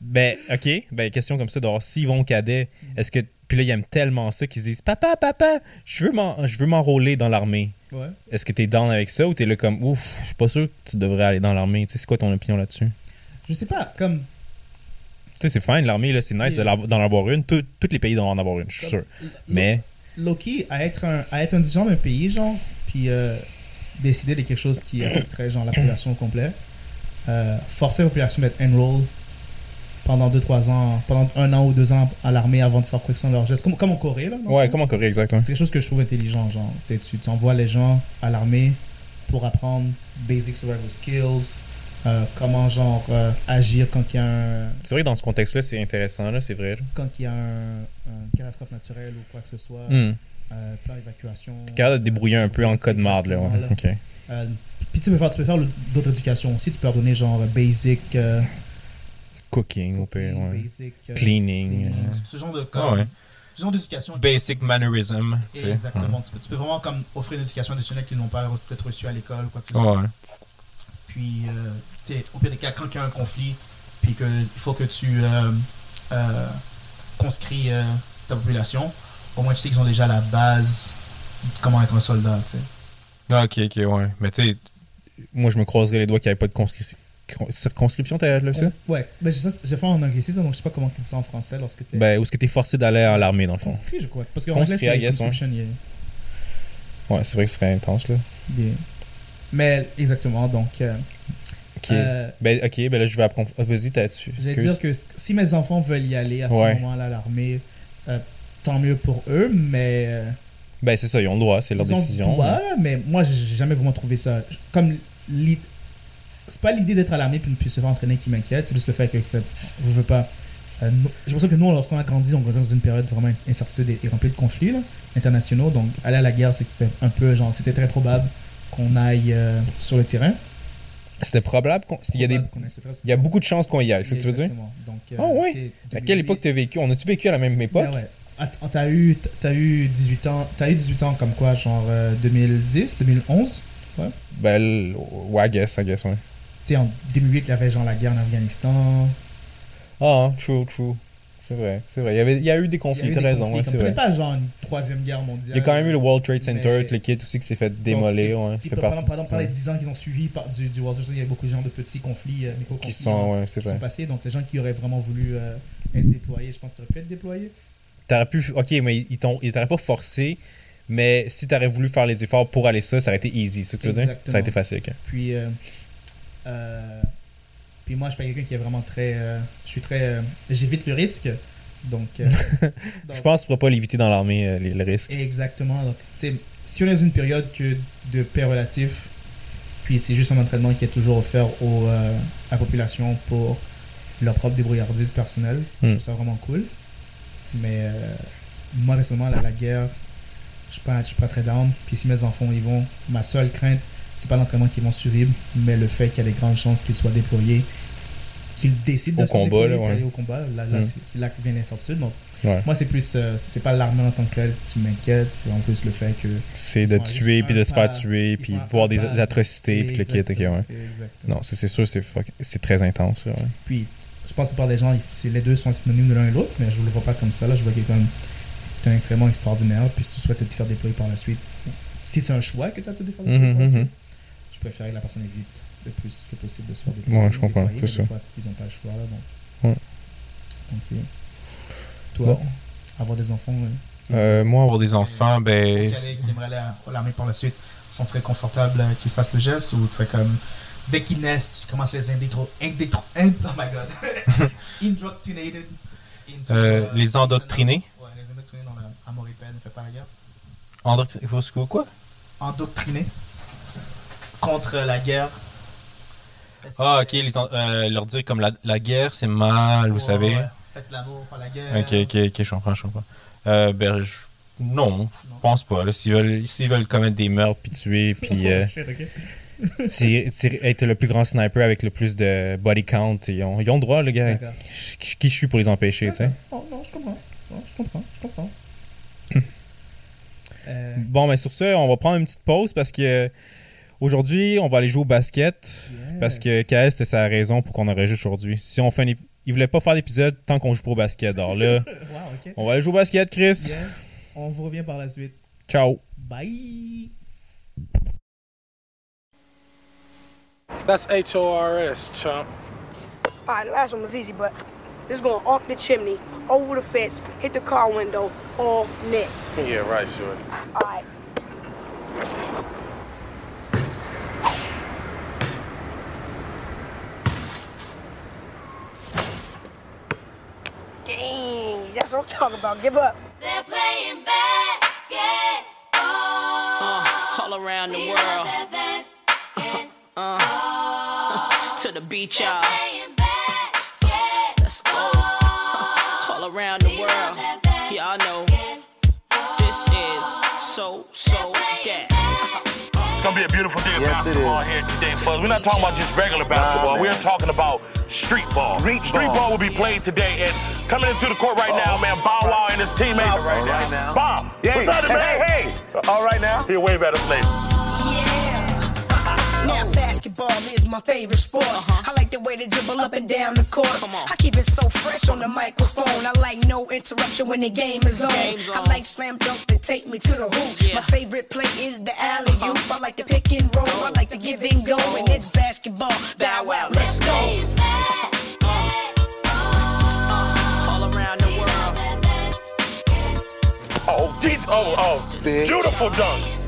ben, ok. Ben, question comme ça, d'abord, s'ils vont au cadet, est-ce que. Puis là, ils aiment tellement ça qu'ils se disent Papa, papa, je veux m'enrôler dans l'armée. Ouais. Est-ce que t'es down avec ça ou t'es là comme Ouf, je suis pas sûr que tu devrais aller dans l'armée? Tu sais, c'est quoi ton opinion là-dessus? Je sais pas, comme, Tu sais, c'est fine, l'armée, là, c'est nice de d'en avoir une. Tout- tous les pays doivent en avoir une, je suis sûr. Mais, Loki, à être un, à être un dirigeant d'un pays, genre, puis euh, décider de quelque chose qui affecterait, genre, la population au complet, euh, forcer la population d'être enroll pendant 2-3 ans, pendant un an ou deux ans à l'armée avant de faire quoi que ce soit de leur geste, comme, comme en Corée, là. ouais, comme en Corée, exactement. C'est quelque chose que je trouve intelligent, genre, tu sais, tu tu envoies les gens à l'armée pour apprendre basic survival skills, euh, comment genre euh, agir quand il y a un, C'est vrai que dans ce contexte-là, c'est intéressant, là, c'est vrai. là. quand il y a un, une catastrophe naturelle ou quoi que ce soit, Hmm. euh, plan d'évacuation. T'es capable de te débrouiller un peu en cas de marde, là. Ouais. Exactement, Ok. Euh, puis tu peux faire, tu peux faire d'autres éducations aussi. Tu peux leur donner genre basic, euh, Cooking, au pire, ouais. basic, euh, Cleaning. cleaning, euh, ce genre de Ah ouais. ce genre d'éducation. Basic mannerism, tu sais. Exactement. Tu, peux, tu peux vraiment comme offrir une éducation additionnelle qu'ils n'ont pas peut-être reçue à l'école ou quoi que ce Ouais. soit. Ouais. Puis, euh, tu sais, au pire des cas, quand il y a un conflit, puis qu'il faut que tu euh, euh, conscris euh, ta population, au moins tu sais qu'ils ont déjà la base de comment être un soldat, tu sais. Ah, ok, ok, ouais. Mais tu sais, Moi, je me croiserais les doigts qu'il n'y avait pas de conscri- con- circonscription, t'as lu ça? Ouais, ben, j'ai j'ai fait en anglicisme, donc je sais pas comment tu dis ça en français lorsque tu es Ben, où est-ce que t'es forcé d'aller à l'armée, dans le fond? conscrit, je crois. Parce qu'en Conscrit, anglais, c'est guess, ouais. conscription, yeah. Ouais, c'est vrai que ce serait intense, là. Yeah. Mais exactement, donc euh, Ok. euh, Ben, ok, ben là, je vais apprendre. ah, Vas-y, t'as dessus. j'allais dire que si mes enfants veulent y aller à ce Ouais. moment-là l'armée, euh, tant mieux pour eux, mais euh, Ben, c'est ça, ils ont le droit, c'est leur ils ont le décision. droit, mais moi j'ai jamais vraiment trouvé ça comme c'est pas l'idée d'être à l'armée puis, puis se faire entraîner qui m'inquiète, c'est juste le fait que ça vous veut pas. J'ai l'impression que nous, lorsqu'on a grandi, on grandit dans une période vraiment incertitude et, remplie de conflits là, internationaux. Donc, aller à la guerre, c'était un peu genre, c'était très probable qu'on aille euh, sur le terrain. C'était probable qu'on- Il y a, des... Il y beaucoup de chances qu'on y aille, c'est ce que tu veux dire? Donc, euh, Ah ouais? tu sais, À quelle époque t'as vécu? On a-tu vécu à la même époque? Ben ouais. Att- T'as eu, t'as eu 18 ans, t'as eu 18 ans comme quoi, genre euh, 2010, 2011 Ben, l- ouais, I guess, I guess, ouais. Tu sais, en 2008, il y avait genre la guerre en Afghanistan. Ah, true, true. C'est vrai, c'est vrai. Il y, avait, il y a eu des conflits, t'as raison, conflits, ouais, c'est vrai. Pas genre une troisième guerre mondiale. Il y a quand même eu le World Trade Center, le kit aussi qui s'est fait démolir, ouais. Ça fait par exemple, par les de 10 ans qu'ils ont suivi par, du, du World Trade Center, il y a beaucoup de gens de petits conflits, euh, micro-conflits qui sont, ouais, c'est qui sont vrai. passés. Donc, les gens qui auraient vraiment voulu euh, être déployés, je pense qu'ils auraient pu être déployés. T'aurais pu, ok, mais ils t'auraient pas forcé, mais si t'aurais voulu faire les efforts pour aller ça, ça aurait été easy, c'est ce que tu veux dire? Ça aurait été facile. Puis, euh, euh, puis moi, je suis pas quelqu'un qui est vraiment très. euh, je suis très. euh, J'évite le risque. Donc. euh, donc- Je pense que tu pourras pas l'éviter dans l'armée, euh, le risque. Exactement. Donc, si on est dans une période que de paix relatif, puis c'est juste un entraînement qui est toujours offert aux, à la population pour leur propre débrouillardise personnelle, je Hmm. trouve ça vraiment cool. Mais moi, récemment, la, la guerre, je je suis pas très down. Puis si mes enfants y vont, ma seule crainte, c'est pas l'entraînement qu'ils vont survivre, mais le fait qu'il y a des grandes chances qu'ils soient déployés, qu'ils décident de Au se combat, déployer là, pour ouais. aller au combat. Là, là, Hmm. c'est- là que vient l'incertitude. Donc, Ouais. moi, c'est plus, euh, c'est pas l'armée en tant que telle qui m'inquiète, c'est en plus le fait que. C'est de tuer, puis de se faire tuer, puis voir des atrocités, puis le kit, ok, ouais. Non, c'est sûr, c'est, fuck- c'est très intense, ouais. Puis, je pense que par des gens, les deux sont synonymes de l'un et l'autre, mais je ne le vois pas comme ça. Là, je vois quelqu'un qui est vraiment extraordinaire, puis si tu souhaites te faire déployer par la suite, si c'est un choix que tu as de te faire déployer par la suite, je préfère que la personne évite le plus que possible de se faire déployer. Ouais, je comprends, déployer, c'est ça. Des fois, ils n'ont pas le choix, là, donc. Ouais. Donc, euh, toi, Bon. avoir des enfants, ouais. Euh, moi, pour des enfants, ben. Qui aimerait aller à l'armée par la suite, sont très confortables euh, qu'ils fassent le geste ou tu serais comme dès qu'ils naissent, tu commences à les indétro, indétro, ind- oh my god, indoctrinated into, Euh, les endoctriner? Ouais, les indoctriner dans et peine, ne fait pas la guerre. Quoi, quoi? Contre la guerre. Ah, ok, les euh, leur dire comme la, la guerre, c'est mal, vous Ouais, savez. ouais. Faites l'amour, pas la guerre. Ok, ok, ok, je comprends, je comprends. Euh, ben, je- non, Non. je pense pas. S'ils veulent, s'ils veulent commettre des meurtres, puis tuer, puis euh, tirer- tirer- être le plus grand sniper avec le plus de body count, ils ont, ils ont droit, le gars. Qui, qui je suis pour les empêcher, tu sais? Oh, non, je comprends. Non, je comprends, je comprends. Euh, Bon, mais sur ce, on va prendre une petite pause parce que aujourd'hui, on va aller jouer au basket. Parce que. KS, c'était sa raison pour qu'on enregistre aujourd'hui. Si on fait un Il voulait pas faire d'épisode tant qu'on joue pas au basket. Alors là, Wow, on va aller jouer au basket, Chris. Yes, on vous revient par la suite. Ciao. Bye! That's H O R S, chump. All right, the last one was easy, but this is going off the chimney, over the fence, hit the car window, all net. Yeah, right, shorty. All right. Dang, that's what I'm talking about. Give up. They're playing basketball. Uh, all around the We world. love the basketball. To to the beach, y'all. Let's go. All around the world. Y'all know this is so, so that. It's gonna be a beautiful day of basketball here today, folks. We're not talking about just regular basketball. We're talking about street ball. Street, ball. will be played today, and coming into the court right now, man, Bow Wow and his teammates. Bow right now. Right now. Bob, Hey, what's up, hey, man? hey, hey. All right now. Here, wave at us, ladies. Yeah. Basketball is my favorite sport. Uh-huh. I like the way they dribble up and down the court. I keep it so fresh on the microphone. I like no interruption when the game is on. Game's I like slam dunk to take me to the hoop. Yeah. My favorite play is the alley oop. Uh-huh. I like the pick and roll. I like the give and go. And it's basketball. Bow wow, let's go. All around the world. Oh, jeez. Oh, oh. Beautiful dunk.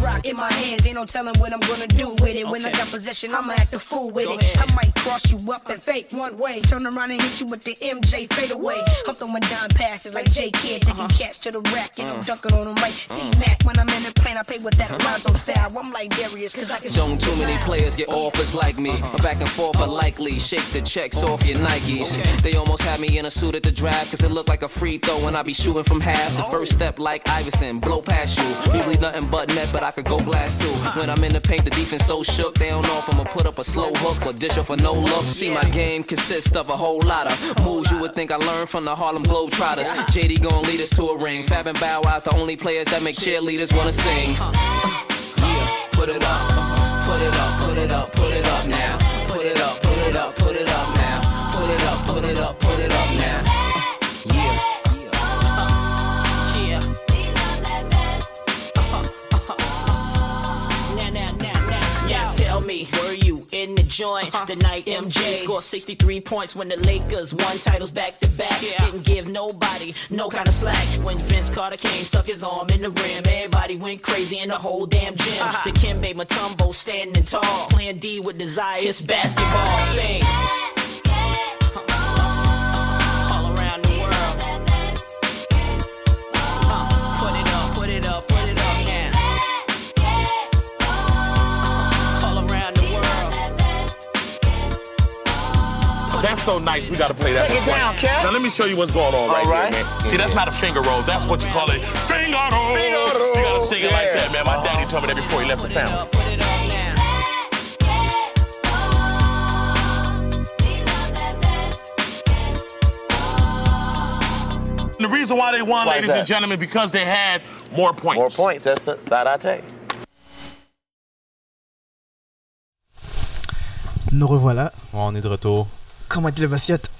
Rock in my hands, ain't no telling what I'm gonna do with it. When I Okay. got possession, I'ma act a fool with Go it. ahead. I might cross you up and fake one way, turn around and hit you with the MJ fadeaway. I'm throwing down passes like J Kidd, taking Uh-huh. catch to the rack and Mm. I'm dunking on them right. C Mac when I'm in the plane, I play with that Lonzo style. I'm like Darius, cause I can Don't too many players get offers like me. I'm back and forth are likely. Shake the checks off your Nikes. They almost had me in a suit at the draft, cause it looked like a free throw when I be shooting from half. The first step like Iverson, blow past you. Usually nothing but net, but I could go blast too. When I'm in the paint, the defense so shook, they don't know if I'ma put up a slow hook or dish off a no look. See, my game consists of a whole lot of moves you would think I learned from the Harlem Globetrotters. JD gon' lead us to a ring. Fab and Bow Wow's the only players that make cheerleaders wanna sing. Yeah, put it up, put it up, put it up, put it up now. Put it up, put it up, put it up now. Put it up, put it up, you in the joint the night MJ scored 63 points when the Lakers won titles back to back? Didn't give nobody no kind of slack. When Vince Carter came, stuck his arm in the rim, everybody went crazy in the whole damn gym. Uh-huh. The Kimbe Matumbo standing tall, playing D with desire. It's basketball. Sing. So nice. We got to play that. Break it down, Cat. Now let me show you what's going on right, All right. here, man. See, that's not a finger roll. That's what you call it. Finger roll. Finger roll. You gotta sing it like that, man. My daddy told me that before he left the family. up, put it up now. The reason why they won, Why ladies and gentlemen, because they had more points. More points. That's the side I take. Nous revoilà. On est de retour. Comment était le basket?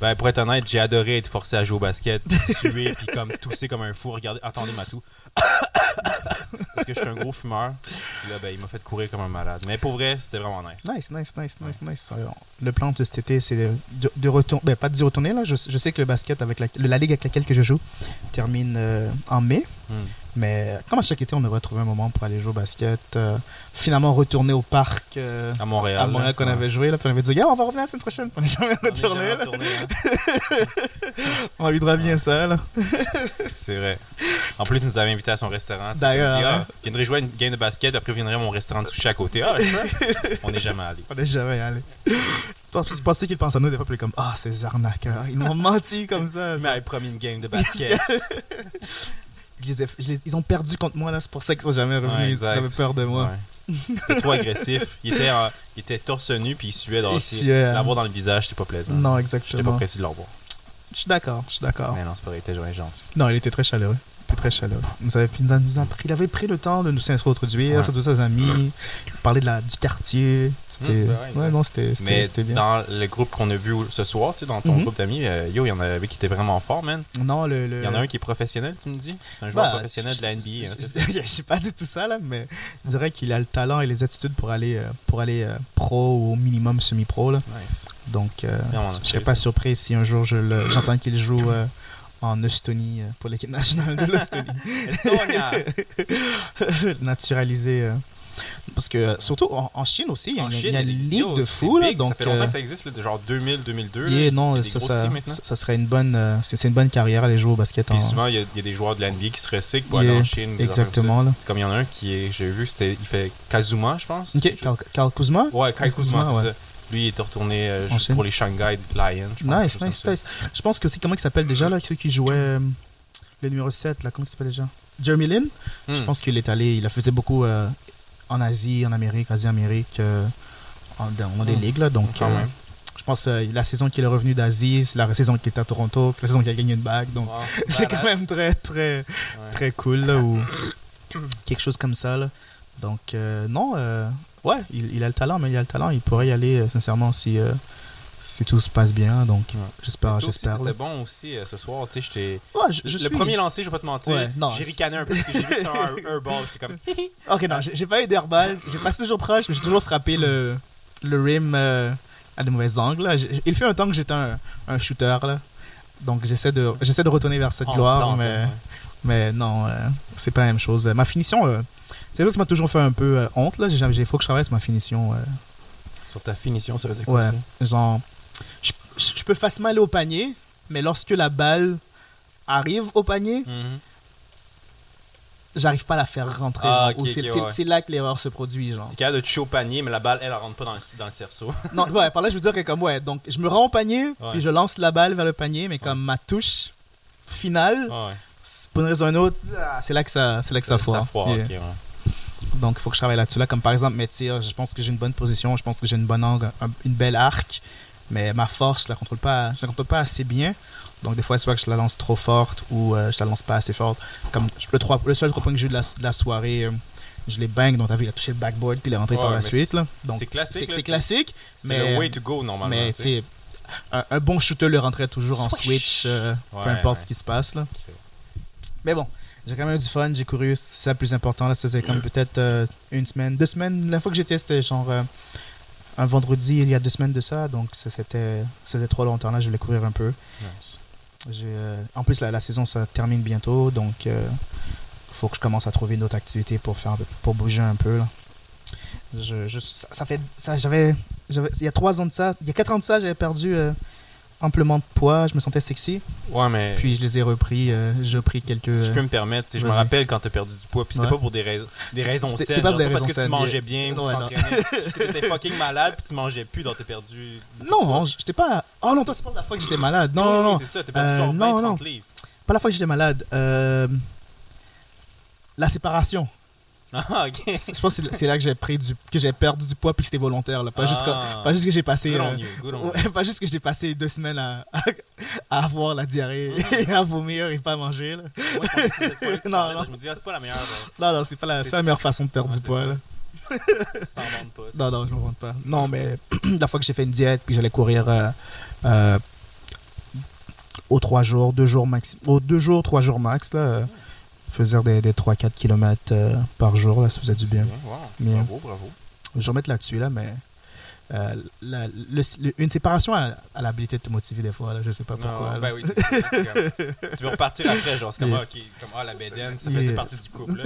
Ben, pour être honnête, j'ai adoré être forcé à jouer au basket, suer, puis comme tousser comme un fou. Regardez, attendez ma toux. Parce que je suis un gros fumeur. Puis là, ben, il m'a fait courir comme un malade. Mais pour vrai, c'était vraiment nice. Nice, nice, nice, nice, nice. Euh, Le plan de cet été, c'est de, retourner. Ben, pas de retourner, là. Je, je sais que le basket, avec la, la ligue avec laquelle que je joue, termine euh, en mai. Hmm. Mais comme à chaque été, on devrait trouver un moment pour aller jouer au basket. euh, finalement, retourner au parc euh, À Montréal. à Montréal qu'on Ouais. avait joué. Là, puis on avait dit, on va revenir la semaine prochaine. On n'est jamais On retourné. là. retourné, hein. On lui droit bien ça. C'est vrai. En plus, tu nous avais invité à son restaurant. D'ailleurs, hein. ah, viendrais jouer à une game de basket, après viendrait à mon restaurant de sushi à côté. Ah. On n'est jamais allé. On n'est jamais allé. Toi, tu pensais qu'ils pensent à nous des fois, puis comme, ah, ces arnaqueurs. Ils nous ont menti comme ça. Il m'avait promis une game de basket. Je les ai- je les- ils ont perdu contre moi, là. C'est pour ça qu'ils sont jamais revenus. Ouais, ils avaient peur de moi. Ouais. Il était trop agressif. Il était, en- il était torse nu puis il suait. Donc, suait, hein. L'avoir dans le visage, c'était pas plaisant. Non, J'étais pas exactement. pressé de le revoir. Je suis d'accord, je suis d'accord. Mais non, c'est pas vrai, il était gentil. Non, il était très chaleureux. Il était très chaleureux. Il, nous avait, il nous a pris- il avait pris le temps de nous s'introduire, Ouais. surtout ses amis, parler de la, du quartier. C'était, Mmh, ouais, non, c'était, Mais bien. dans le groupe qu'on a vu ce soir, tu sais, dans ton Mhm. groupe d'amis, euh, yo, il y en avait qui étaient vraiment forts, man. Non, le, le- Il y en a un qui est professionnel, tu me dis? C'est un joueur Bah, professionnel de la NBA. hein? Je sais pas dit tout ça, là, mais je dirais qu'il a le talent et les attitudes pour aller, euh, pour aller euh, pro ou au minimum semi-pro. Là. Nice. Donc, euh, je serais ça. pas surpris si un jour je le- j'entends qu'il joue en Estonie euh, pour l'équipe nationale de l'Estonie. Estonia. Naturalisé. euh. Parce que, surtout en, en Chine aussi, il y a, En une- y a ligue yo, de fou, là. Donc, ça fait longtemps euh, que ça existe, là, de genre 2000, 2002. là. yeah, Il y non, ça, serait une bonne, euh, c'est une bonne carrière aller jouer au basket en. Puis souvent, il y, a, il y a des joueurs de l'NBA qui se recyclent pour Yeah, aller en Chine. exactement, comme là. Comme il y en a un qui est, j'ai vu, il fait Kazuma, je pense. Ok, Karl Kuzma? Ouais, Kai Kuzma, Kuzma, c'est ouais. ça. Lui, est retourné euh, pour les Shanghai Lions. je pense, quelque Nice, nice, nice. Je pense que c'est comment il s'appelle déjà, là, celui qui jouait euh, le numéro 7, là, comment il s'appelle déjà? Jeremy Lin Je Hmm. pense qu'il est allé, il a faisait beaucoup euh, en Asie, en Amérique, Asie-Amérique, euh, en- dans, dans des Hmm. ligues, là. Donc, Quand même. je pense la saison qu'il est revenu d'Asie, la saison qu'il était à Toronto, la saison qu'il a gagné une bague. Donc, Wow, c'est quand même très, très, Ouais. très cool, là, ou quelque chose comme ça, là. Donc, non, euh, ouais, il, il a le talent, mais il a le talent. Il pourrait y aller, euh, sincèrement, si, euh, si tout se passe bien. Donc, Ouais. j'espère, j'espère. là. T'étais bon aussi euh, ce soir. Tu sais, j'étais. Ouais, je, je le suis- premier lancé, je vais pas te mentir. Ouais, non, j'ai ricané un peu parce que j'ai vu c'était un airball. J'étais comme. Ok, non, j'ai pas eu d'airball. J'ai passé toujours proche, mais j'ai toujours frappé le, le rim euh, à de mauvais angles. là. Il fait un temps que j'étais un, un shooter, là. Donc, j'essaie de, de retourner vers cette en gloire, mais, mais non, c'est pas la même chose. Ma finition, c'est chose qui m'a toujours fait un peu euh, honte, là. Il faut que je travaille sur ma finition. euh, Sur ta finition, ça veut dire quoi Ouais, ça? genre, je, peux facilement aller au panier, mais lorsque la balle arrive au panier, Mhm. j'arrive pas à la faire rentrer. Ah, c'est c'est- ouais. c'est là que l'erreur se produit, genre. T'es capable de toucher au panier, mais la balle, elle, elle rentre pas dans le, dans le cerceau. Non, ouais, par là, je veux dire que comme, ouais, donc je me rends au panier, puis je lance la balle vers le panier, mais comme ma touche finale, c'est pour une raison ou une autre, ah, c'est là que ça, c'est là que ça foire. Ça foire, Yeah. ouais. Donc, il faut que je travaille là-dessus. Là, comme par exemple, mes tirs, je pense que j'ai une bonne position, je pense que j'ai une bonne angle, un- une belle arc, mais ma force, je la contrôle pas, je la contrôle pas assez bien. Donc, des fois, soit que je la lance trop forte ou euh, je la lance pas assez forte. Comme le, trois, le seul trois points que j'ai eu de la, de la soirée, euh, je l'ai bang, donc t'as vu, il a touché le backboard puis il est rentré Ouais, par la suite. c'est- Là. Donc, c'est classique, C'est là, c'est c'est- classique, C'est mais, le way to go, normalement. mais tu sais. un, un bon shooter le rentrait toujours en switch, euh, peu importe ouais. ce qui se passe. Là. Ok. Mais bon, j'ai quand même eu du fun, j'ai couru, c'est ça le plus important. Là, ça faisait comme peut-être euh, une semaine, deux semaines. La fois que j'étais, c'était genre euh, un vendredi, il y a deux semaines de ça. Donc, ça, c'était, ça faisait trop longtemps. Là, je voulais courir un peu. Nice. Euh, en plus, la, la saison, ça termine bientôt. Donc, il faut que je commence à trouver une autre activité pour, faire, pour bouger un peu. Là. Je, je- ça, ça fait, ça, j'avais, il y a trois ans de ça, il y a quatre ans de ça, j'avais perdu amplement de poids. Je me sentais sexy. Ouais, mais. Puis, je les ai repris. euh, j'ai repris quelques. Si je peux me permettre, je me rappelle quand t'as perdu du poids, puis c'était Ouais. pas pour des, raisons des raisons saines. c'était pas des parce raisons que tu mangeais bien- ou Ouais, tu non. t'entraînais. Parce t'étais fucking malade, puis tu mangeais plus, donc t'as perdu. Non, j'étais pas. Oh non, toi, tu parles de la fois que j'étais malade. Non, non, non. C'est ça, perdu Euh, genre 20, non, 30 non. livres. Pas la fois que j'étais malade. Euh, La séparation. Ah, ok. Je pense que c'est- là que j'ai pris du, que j'ai perdu du poids puis que c'était volontaire. Là. Pas, juste Ah. que, pas juste que j'ai passé. Euh, you, pas juste que j'ai passé deux semaines à, à, à avoir la diarrhée et à vomir et pas manger. Là. Moi, je Non, parlais, non. Je me dis, ah, c'est pas la meilleure. euh, Non, non, c'est pas la, meilleure façon de perdre du poids. Là. Pas. Non, non, je me rends pas. Non, mais la fois que j'ai fait une diète, puis j'allais courir euh, euh, aux trois jours, deux jours max, aux deux jours, trois jours max, là, faisais des, des 3-4 km par jour, là, ça faisait du bien. Wow. Bien. Bravo, bravo. Je vais remettre là-dessus, là, mais euh, la- le- le- une séparation a, a l'habilité de te motiver des fois, là, je sais pas pourquoi. Non, ben oui, comme- tu veux repartir après, genre, c'est comme, Yeah. ah, comme, ah, la bédaine, ça Yeah. faisait partie du couple.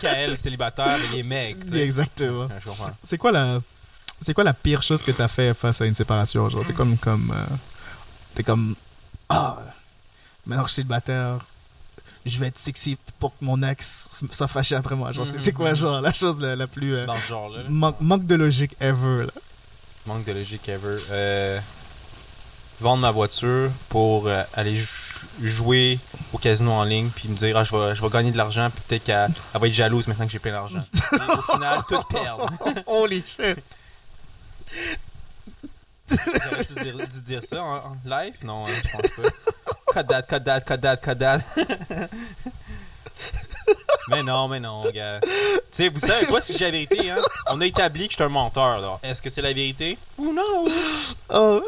Kael, célibataire, il est mec, tu sais. Exactement. Ouais, je. C'est quoi la c'est quoi la pire chose que t'as fait face à une séparation genre? C'est comme comme euh, t'es comme ah maintenant que je suis célibataire je vais être sexy pour que mon ex soit fâché après moi genre c'est- c'est quoi genre la chose la, la plus euh, Dans ce genre-là. là. manque, manque de logique ever là. Manque de logique ever. Euh, vendre ma voiture pour euh, aller jou- jouer au casino en ligne puis me dire ah, je, vais, je vais gagner de l'argent puis peut-être qu'elle elle va être jalouse maintenant que j'ai plein d'argent. Au final, tout perdre. holy shit J'aurais dû dire, ça en, en live? Non, hein, je pense pas. Cut that, cut that, cut that, cut that. mais non, mais non, gars. Tu sais, vous savez quoi, si j'ai la vérité, hein? On a établi que je suis un menteur, là. Est-ce que c'est la vérité? Ou non? oh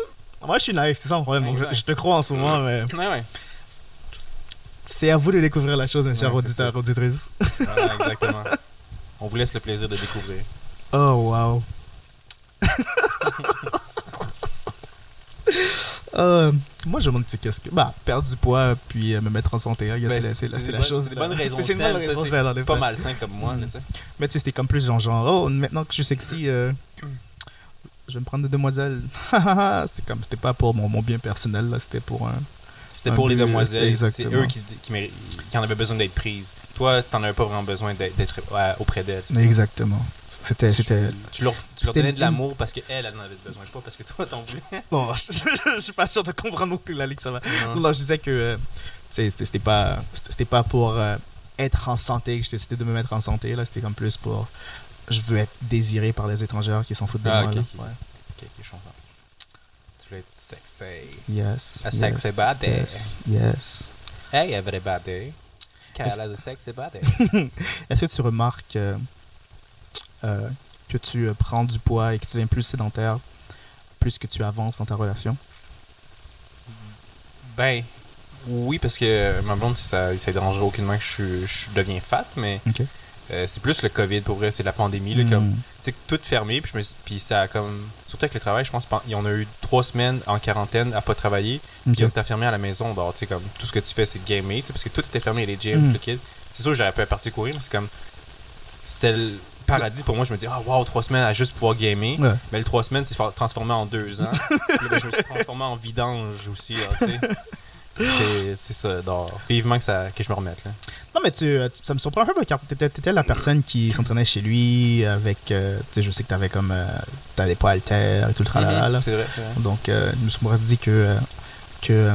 moi je suis naïf c'est ça mon problème donc je, te crois en ce moment mais Ouais, ouais. c'est à vous de découvrir la chose mes chers auditeurs ça. auditrices Voilà, exactement. On vous laisse le plaisir de découvrir. Oh, wow. Euh, Moi, je c'est qu'est-ce que. Bah, perdre du poids puis euh, me mettre en santé. hein, Ben, c'est la- c'est c'est chose. C'est une bonne raison c'est- pas effet. malsain comme moi, là, sais. Mais tu sais, c'était comme plus genre, genre, oh, maintenant que je suis sexy, euh, je vais me prendre des demoiselles. c'était comme, c'était pas pour mon, mon bien personnel, là, c'était pour un. C'était un pour les demoiselles. C'est exactement. eux qui, qui, méri- qui en avaient besoin d'être prises. Toi, t'en avais pas vraiment besoin d'être d'être, auprès d'elles. ça? C'était, Tu- leur, tu leur donnais de l'amour parce qu'elle, elle en avait besoin, pas parce que toi, t'en voulais. Bon, je, je- je suis pas sûr de comprendre non plus la ligue, ça va. Non. Non, non, je disais que euh, c'était pas, c'était pas pour euh, être en santé que j'ai décidé de me mettre en santé. là C'était comme plus pour. Je veux être désiré par les étrangères qui s'en foutent de Ah, moi. ok, là. ok. Ouais. Ok, ok, je comprends. Tu voulais être sexy. Yes. A yes, sexy body. Yes. yes. Hey, everybody. Has a sexy body. Est-ce que tu remarques euh, euh, que tu euh, prends du poids et que tu deviens plus sédentaire plus que tu avances dans ta relation? Ben, oui, parce que ma blonde, ça, ça dérangerait aucunement que je, je deviens fat, mais euh, c'est plus le COVID pour vrai, c'est la pandémie. Là, comme, Mm. tu sais, tout fermé, puis, je me suis- puis ça a comme. Surtout avec le travail, je pense qu'on a eu trois semaines en quarantaine à pas travailler, Ok. puis on t'a fermé à la maison. Donc, tu sais, comme tout ce que tu fais, c'est gamer, tu sais, parce que tout était fermé, les gyms, Mm. le kid. C'est sûr, j'aurais pu partir courir, mais c'est comme. C'était paradis pour moi. Je me dis, ah, wow, trois semaines à juste pouvoir gamer. Ouais. Mais le trois semaines, c'est transformé en deux ans. Puis ben, je me suis transformé en vidange aussi, là. C'est- ça, donc, vivement que, ça, que je me remette. Là. Non, mais tu, euh, ça me surprend un peu car t'étais, t'étais la personne qui s'entraînait chez lui avec. euh, tu sais, je sais que t'avais comme. Euh, t'avais poids haltères et tout le tralala. là. Mhm, C'est vrai, c'est vrai. Donc, euh, je me suis dit que. euh, que euh,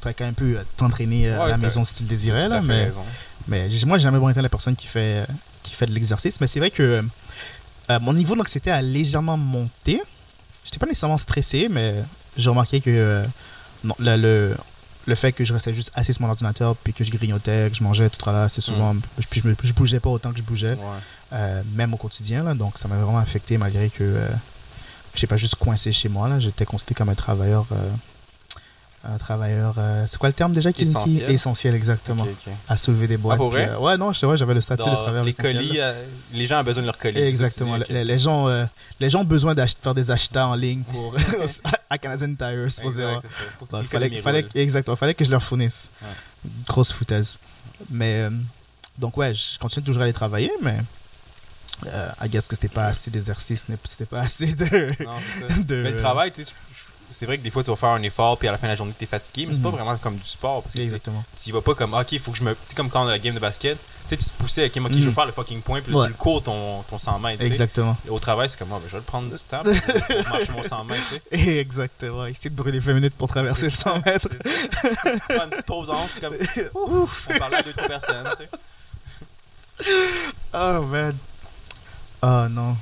tu aurais quand même pu t'entraîner à la maison si tu le désirais. Là, mais raison. mais moi, j'ai jamais vraiment été la personne qui fait, qui fait de l'exercice. Mais c'est vrai que euh, mon niveau d'anxiété a légèrement monté. J'étais pas nécessairement stressé, mais j'ai remarqué que euh, non, le, le, le fait que je restais juste assis sur mon ordinateur, puis que je grignotais, que je mangeais tout là, c'est souvent. Puis je, me, je bougeais pas autant que je bougeais, Mm. Ouais. euh, même au quotidien. Là, donc ça m'a vraiment affecté, malgré que euh, j'ai pas juste coincé chez moi. J'étais considéré comme un travailleur. Un travailleur. euh, c'est quoi le terme déjà qui qui- Essentiel. essentiel, exactement? À soulever des boîtes. Ah, pour vrai? euh, ouais, non, c'est vrai, j'avais le statut de travailleur les essentiel, colis, euh, les gens ont besoin de leur colis. Exactement. dis. Les, les gens, les gens ont besoin d'ach- faire des achats en ligne pour à Canadian Tire, Donc, le fallait, fallait, exactement, fallait que je leur fournisse. Ouais. Grosse foutaise. Mais donc ouais, je continue toujours à aller travailler, mais I guess que c'était pas assez d'exercice, c'était pas assez de. Non, de- Mais le travail, tu c'est vrai que des fois, tu vas faire un effort, puis à la fin de la journée, tu es fatigué, mais c'est pas Mhm. vraiment comme du sport. Parce que Exactement. tu y vas pas comme, ok, il faut que je me. Tu sais, comme quand on a la game de basket, tu sais, tu te poussais, ok, moi, ok, je veux Mhm. faire le fucking point, puis là, Ouais. tu le cours ton, ton 100 mètres. Exactement. Et Au travail, c'est comme, ah, ben, je vais le prendre du temps, vais marcher mon 100 mètres, tu sais. Exactement. Essayer de brûler 20 minutes pour traverser le 100 mètres. Tu prends une petite pause en comme, ouf, on parlait à deux, trois personnes, tu sais. Oh man. Oh non.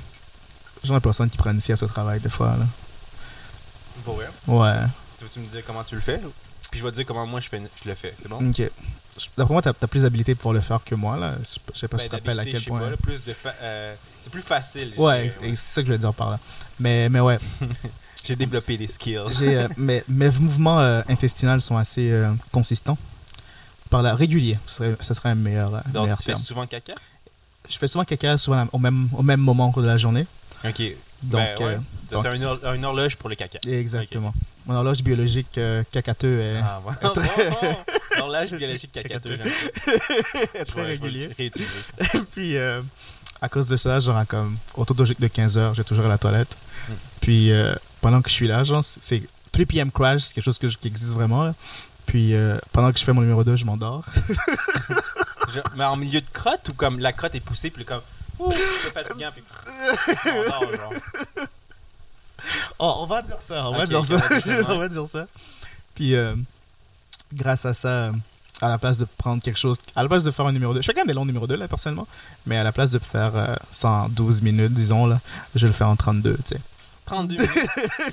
J'ai personne qui prend une sieste au travail des fois là. Pour vrai. Ouais. Tu veux-tu me dire comment tu le fais? Puis je vais te dire comment moi je, fais, je le fais, c'est bon? Ok. D'après moi, t'as as plus d'habilité pour le faire que moi là. Je sais pas- je sais pas Ben, si tu te rappelles à quel point. pas, là, plus de fa- euh, c'est plus facile. Ouais, c'est ça que je voulais dire par là. Mais, mais ouais, J'ai développé des skills. euh, mes, mes mouvements euh, intestinaux sont assez euh, consistants. Par là, réguliers, ce serait, ce serait un meilleur, euh, Donc, meilleur tu fais souvent caca? Je fais souvent caca souvent au même, au même moment de la journée. Ok. Donc, ben, ouais, euh, donc- horloge pour le caca. Exactement. Mon horloge biologique euh, cacateux est, Ah, ouais. est très. L'horloge biologique cacateux, j'aime très régulier. Puis, euh, à cause de ça, genre, comme, autour de, de 15 heures, j'ai toujours à la toilette. Hmm. Puis, euh, pendant que je suis là, genre, c'est- c'est 3 p.m. crash, c'est quelque chose que je- qui existe vraiment. là. Puis, euh, pendant que je fais mon numéro 2, je m'endors. Mais en milieu de crotte ou comme la crotte est poussée, puis comme, c'est fatigant, puis on genre. Oh, on va dire ça, on va dire ça. on va dire ça. Puis, euh, grâce à ça, à la place de prendre quelque chose, à la place de faire un numéro 2, je fais quand même des longs numéros 2 là, personnellement, mais à la place de faire euh, ça en 12 minutes, disons, là, je le fais en 32, tu sais. 32 minutes.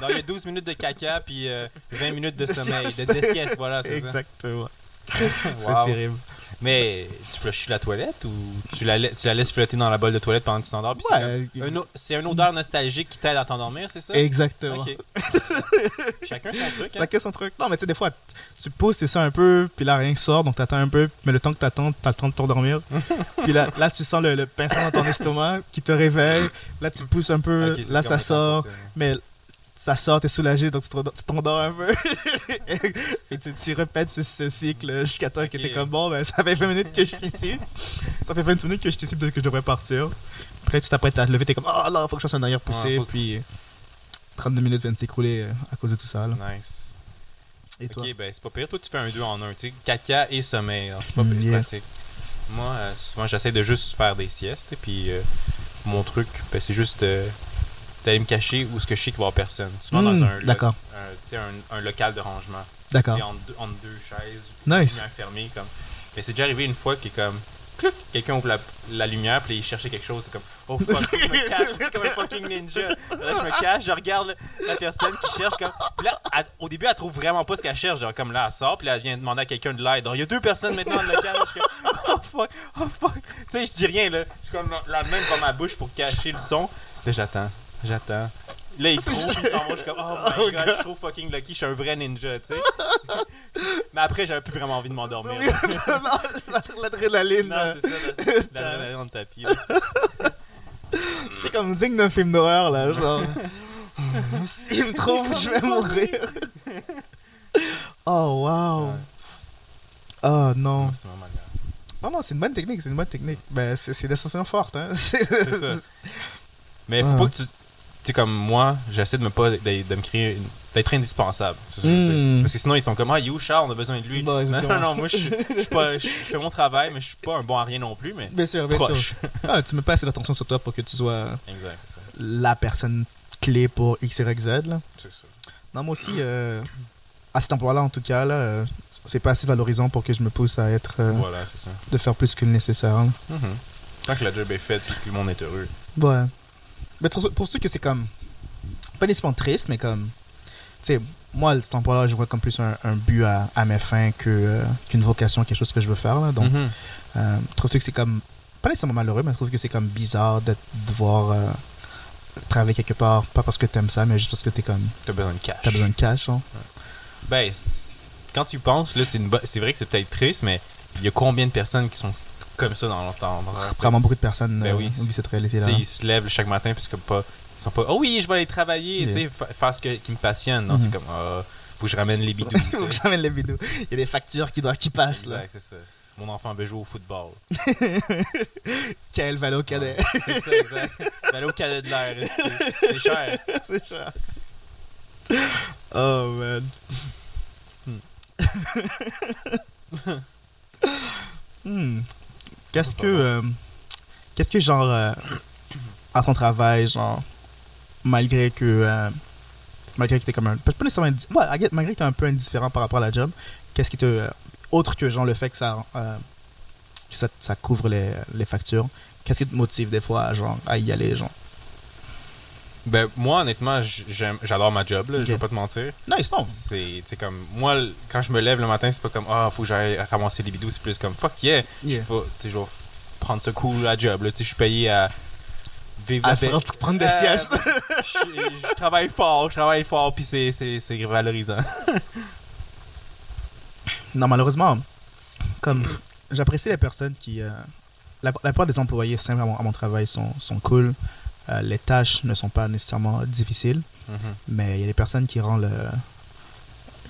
Donc, il y a 12 minutes de caca, puis euh, 20 minutes de De sommeil, de, sieste. de sieste, voilà, c'est ça. Exactement. C'est Wow. terrible. Mais tu flushes la toilette ou tu la, la- tu la laisses flotter dans la bolle de toilette pendant que tu t'endors? c'est Ouais, comme un C'est une odeur nostalgique qui t'aide à t'endormir, c'est ça? Exactement. Ok. Chacun son truc. hein? Chacun son truc. Non, mais tu sais, des fois, tu, pousses, t'essaies un peu, puis là, rien sort, donc t'attends un peu, mais le temps que t'attends, t'as le temps de t'endormir. puis là, là, tu sens le, le pincement dans ton estomac qui te réveille. Là, tu pousses un peu, Ok, c'est là, ça sort. Mais ça sort, t'es soulagé, donc tu te- tu t'endors un peu. et tu, tu répètes ce, ce cycle jusqu'à temps que t'es comme bon, ben ça fait 20 minutes que je suis ici. Ça fait 20 minutes que je suis ici, peut-être que je devrais partir. Puis là, tu t'apprêtes à te lever, t'es comme oh là, faut que je fasse un arrière poussé. Ouais, puis 32 minutes viennent s'écrouler euh, à cause de tout ça. Là. Nice. Et toi? Ok, ben c'est pas pire. Toi, tu fais un 2 en 1, tu sais. Caca et sommeil. alors C'est pas Mm, pire, yeah. pratique. Moi, euh, souvent, j'essaie de juste faire des siestes. Et puis, euh, mon truc, ben, c'est juste euh, d'aller me cacher où ce que je sais qu'il va y avoir personne. Souvent Mm, dans un, lo- un, un, un local de rangement. D'accord. Entre, deux- entre deux chaises. Nice. fermée, comme. Mais c'est déjà arrivé une fois que comme. clouc, Quelqu'un ouvre la, la lumière, puis il cherchait quelque chose. C'est comme. Oh fuck, je me cache. C'est comme un fucking ninja. Là, je me cache, je regarde la personne qui cherche. Comme... Puis là, elle- au début, elle trouve vraiment pas ce qu'elle cherche. Genre, comme là, elle sort, puis là, elle vient demander à quelqu'un de l'aide. Il y a deux personnes maintenant dans le local. Je suis comme. Oh fuck, oh fuck. Tu sais, je dis rien, là. Je suis comme la main devant ma bouche pour cacher le son. Là, j'attends, j'attends. Là, il trouve, il s'en va. Je suis comme, oh my god, je suis trop fucking lucky. Je suis un vrai ninja, tu sais. Mais après, j'avais plus vraiment envie de m'endormir. L'adrénaline. Non, c'est ça, la- l'adrénaline dans le tapis. C'est comme digne d'un film d'horreur, là, genre. S'il me trouve, je vais mourir. Oh, wow. Oh, non. C'est. Non, non, c'est une bonne technique, c'est une bonne technique. Ben, c'est c'est des sensations fortes, hein. C'est ça. Mais faut Ah. pas que tu. Tu sais, comme moi, j'essaie de me pas de, de me créer. une- d'être indispensable. Mm. dire. Parce que sinon, ils sont comme, ah, you, Charles, on a besoin de lui. Non, Non, non, non, moi, je pas- je fais mon travail, mais je suis pas un bon à rien non plus. Mais Bien sûr, bien proche. sûr. Ah, tu mets pas assez d'attention sur toi pour que tu sois Exact, c'est ça. la personne clé pour X, Y, Z, là. C'est ça. Non, moi aussi, euh, à cet emploi-là, en tout cas, là, euh, c'est pas assez valorisant pour que je me pousse à être. euh, Voilà, c'est ça. de faire plus que le nécessaire. Mhm. Tant que la job est faite et que le monde est heureux. Ouais. Mais pour, ceux que c'est comme. Pas nécessairement triste, mais comme. Tu sais, moi, cet emploi-là, je vois comme plus un, un but à, à mes fins que, euh, qu'une vocation, quelque chose que je veux faire. Là. Donc, Mhm. euh, trouves-tu que c'est comme. Pas nécessairement malheureux, mais trouve que c'est comme bizarre de devoir euh, travailler quelque part, pas parce que t'aimes ça, mais juste parce que t'es comme. T'as besoin de cash. T'as besoin de cash, hein. Ben, c'est- quand tu penses, là, c'est une bo- c'est vrai que c'est peut-être triste, mais il y a combien de personnes qui sont comme ça dans leur temps? dans leur- Vraiment beaucoup de personnes Ben euh, oui. cette réalité-là. ils se lèvent chaque matin puis comme pas ils sont pas oh oui je vais aller travailler tu sais Yeah. fa- faire ce que- qui me passionne non c'est comme ah, faut que je ramène les bidous Faut que sais. j'amène les vidéos. Il y a des factures qui, doivent, qui passent. là. exact c'est ça mon enfant veut jouer au football Quel valo cadet. c'est ça exact au cadet de l'air c'est- c'est cher? C'est cher. Oh man. Hmm. Qu'est-ce que. euh, Qu'est-ce que, genre. euh, à ton travail, genre. Malgré que. euh, malgré que t'es comme un. Pas nécessairement. Ouais, malgré que t'es un peu indifférent par rapport à la job, qu'est-ce qui te. euh, autre que, genre, le fait que ça. euh, que ça, ça couvre les, les factures, qu'est-ce qui te motive des fois, genre, à y aller, genre? Ben moi honnêtement j'adore ma job là, je Ok. vais pas te mentir Nice, non. c'est tu sais, comme moi quand je me lève le matin c'est pas comme ah faut que j'aille ramasser les bidous c'est plus comme fuck yeah, Yeah. je vais je vais prendre ce cool à job là tu sais je suis payé à vivre À la prendre- des Euh, siestes. je, je travaille fort, je travaille fort, puis c'est, c'est, c'est valorisant. Non, malheureusement, comme j'apprécie les personnes qui. euh, la, la plupart des employés simples à mon, à mon travail sont, sont cool. Euh, les tâches ne sont pas nécessairement difficiles, mais il y a des personnes qui rendent le,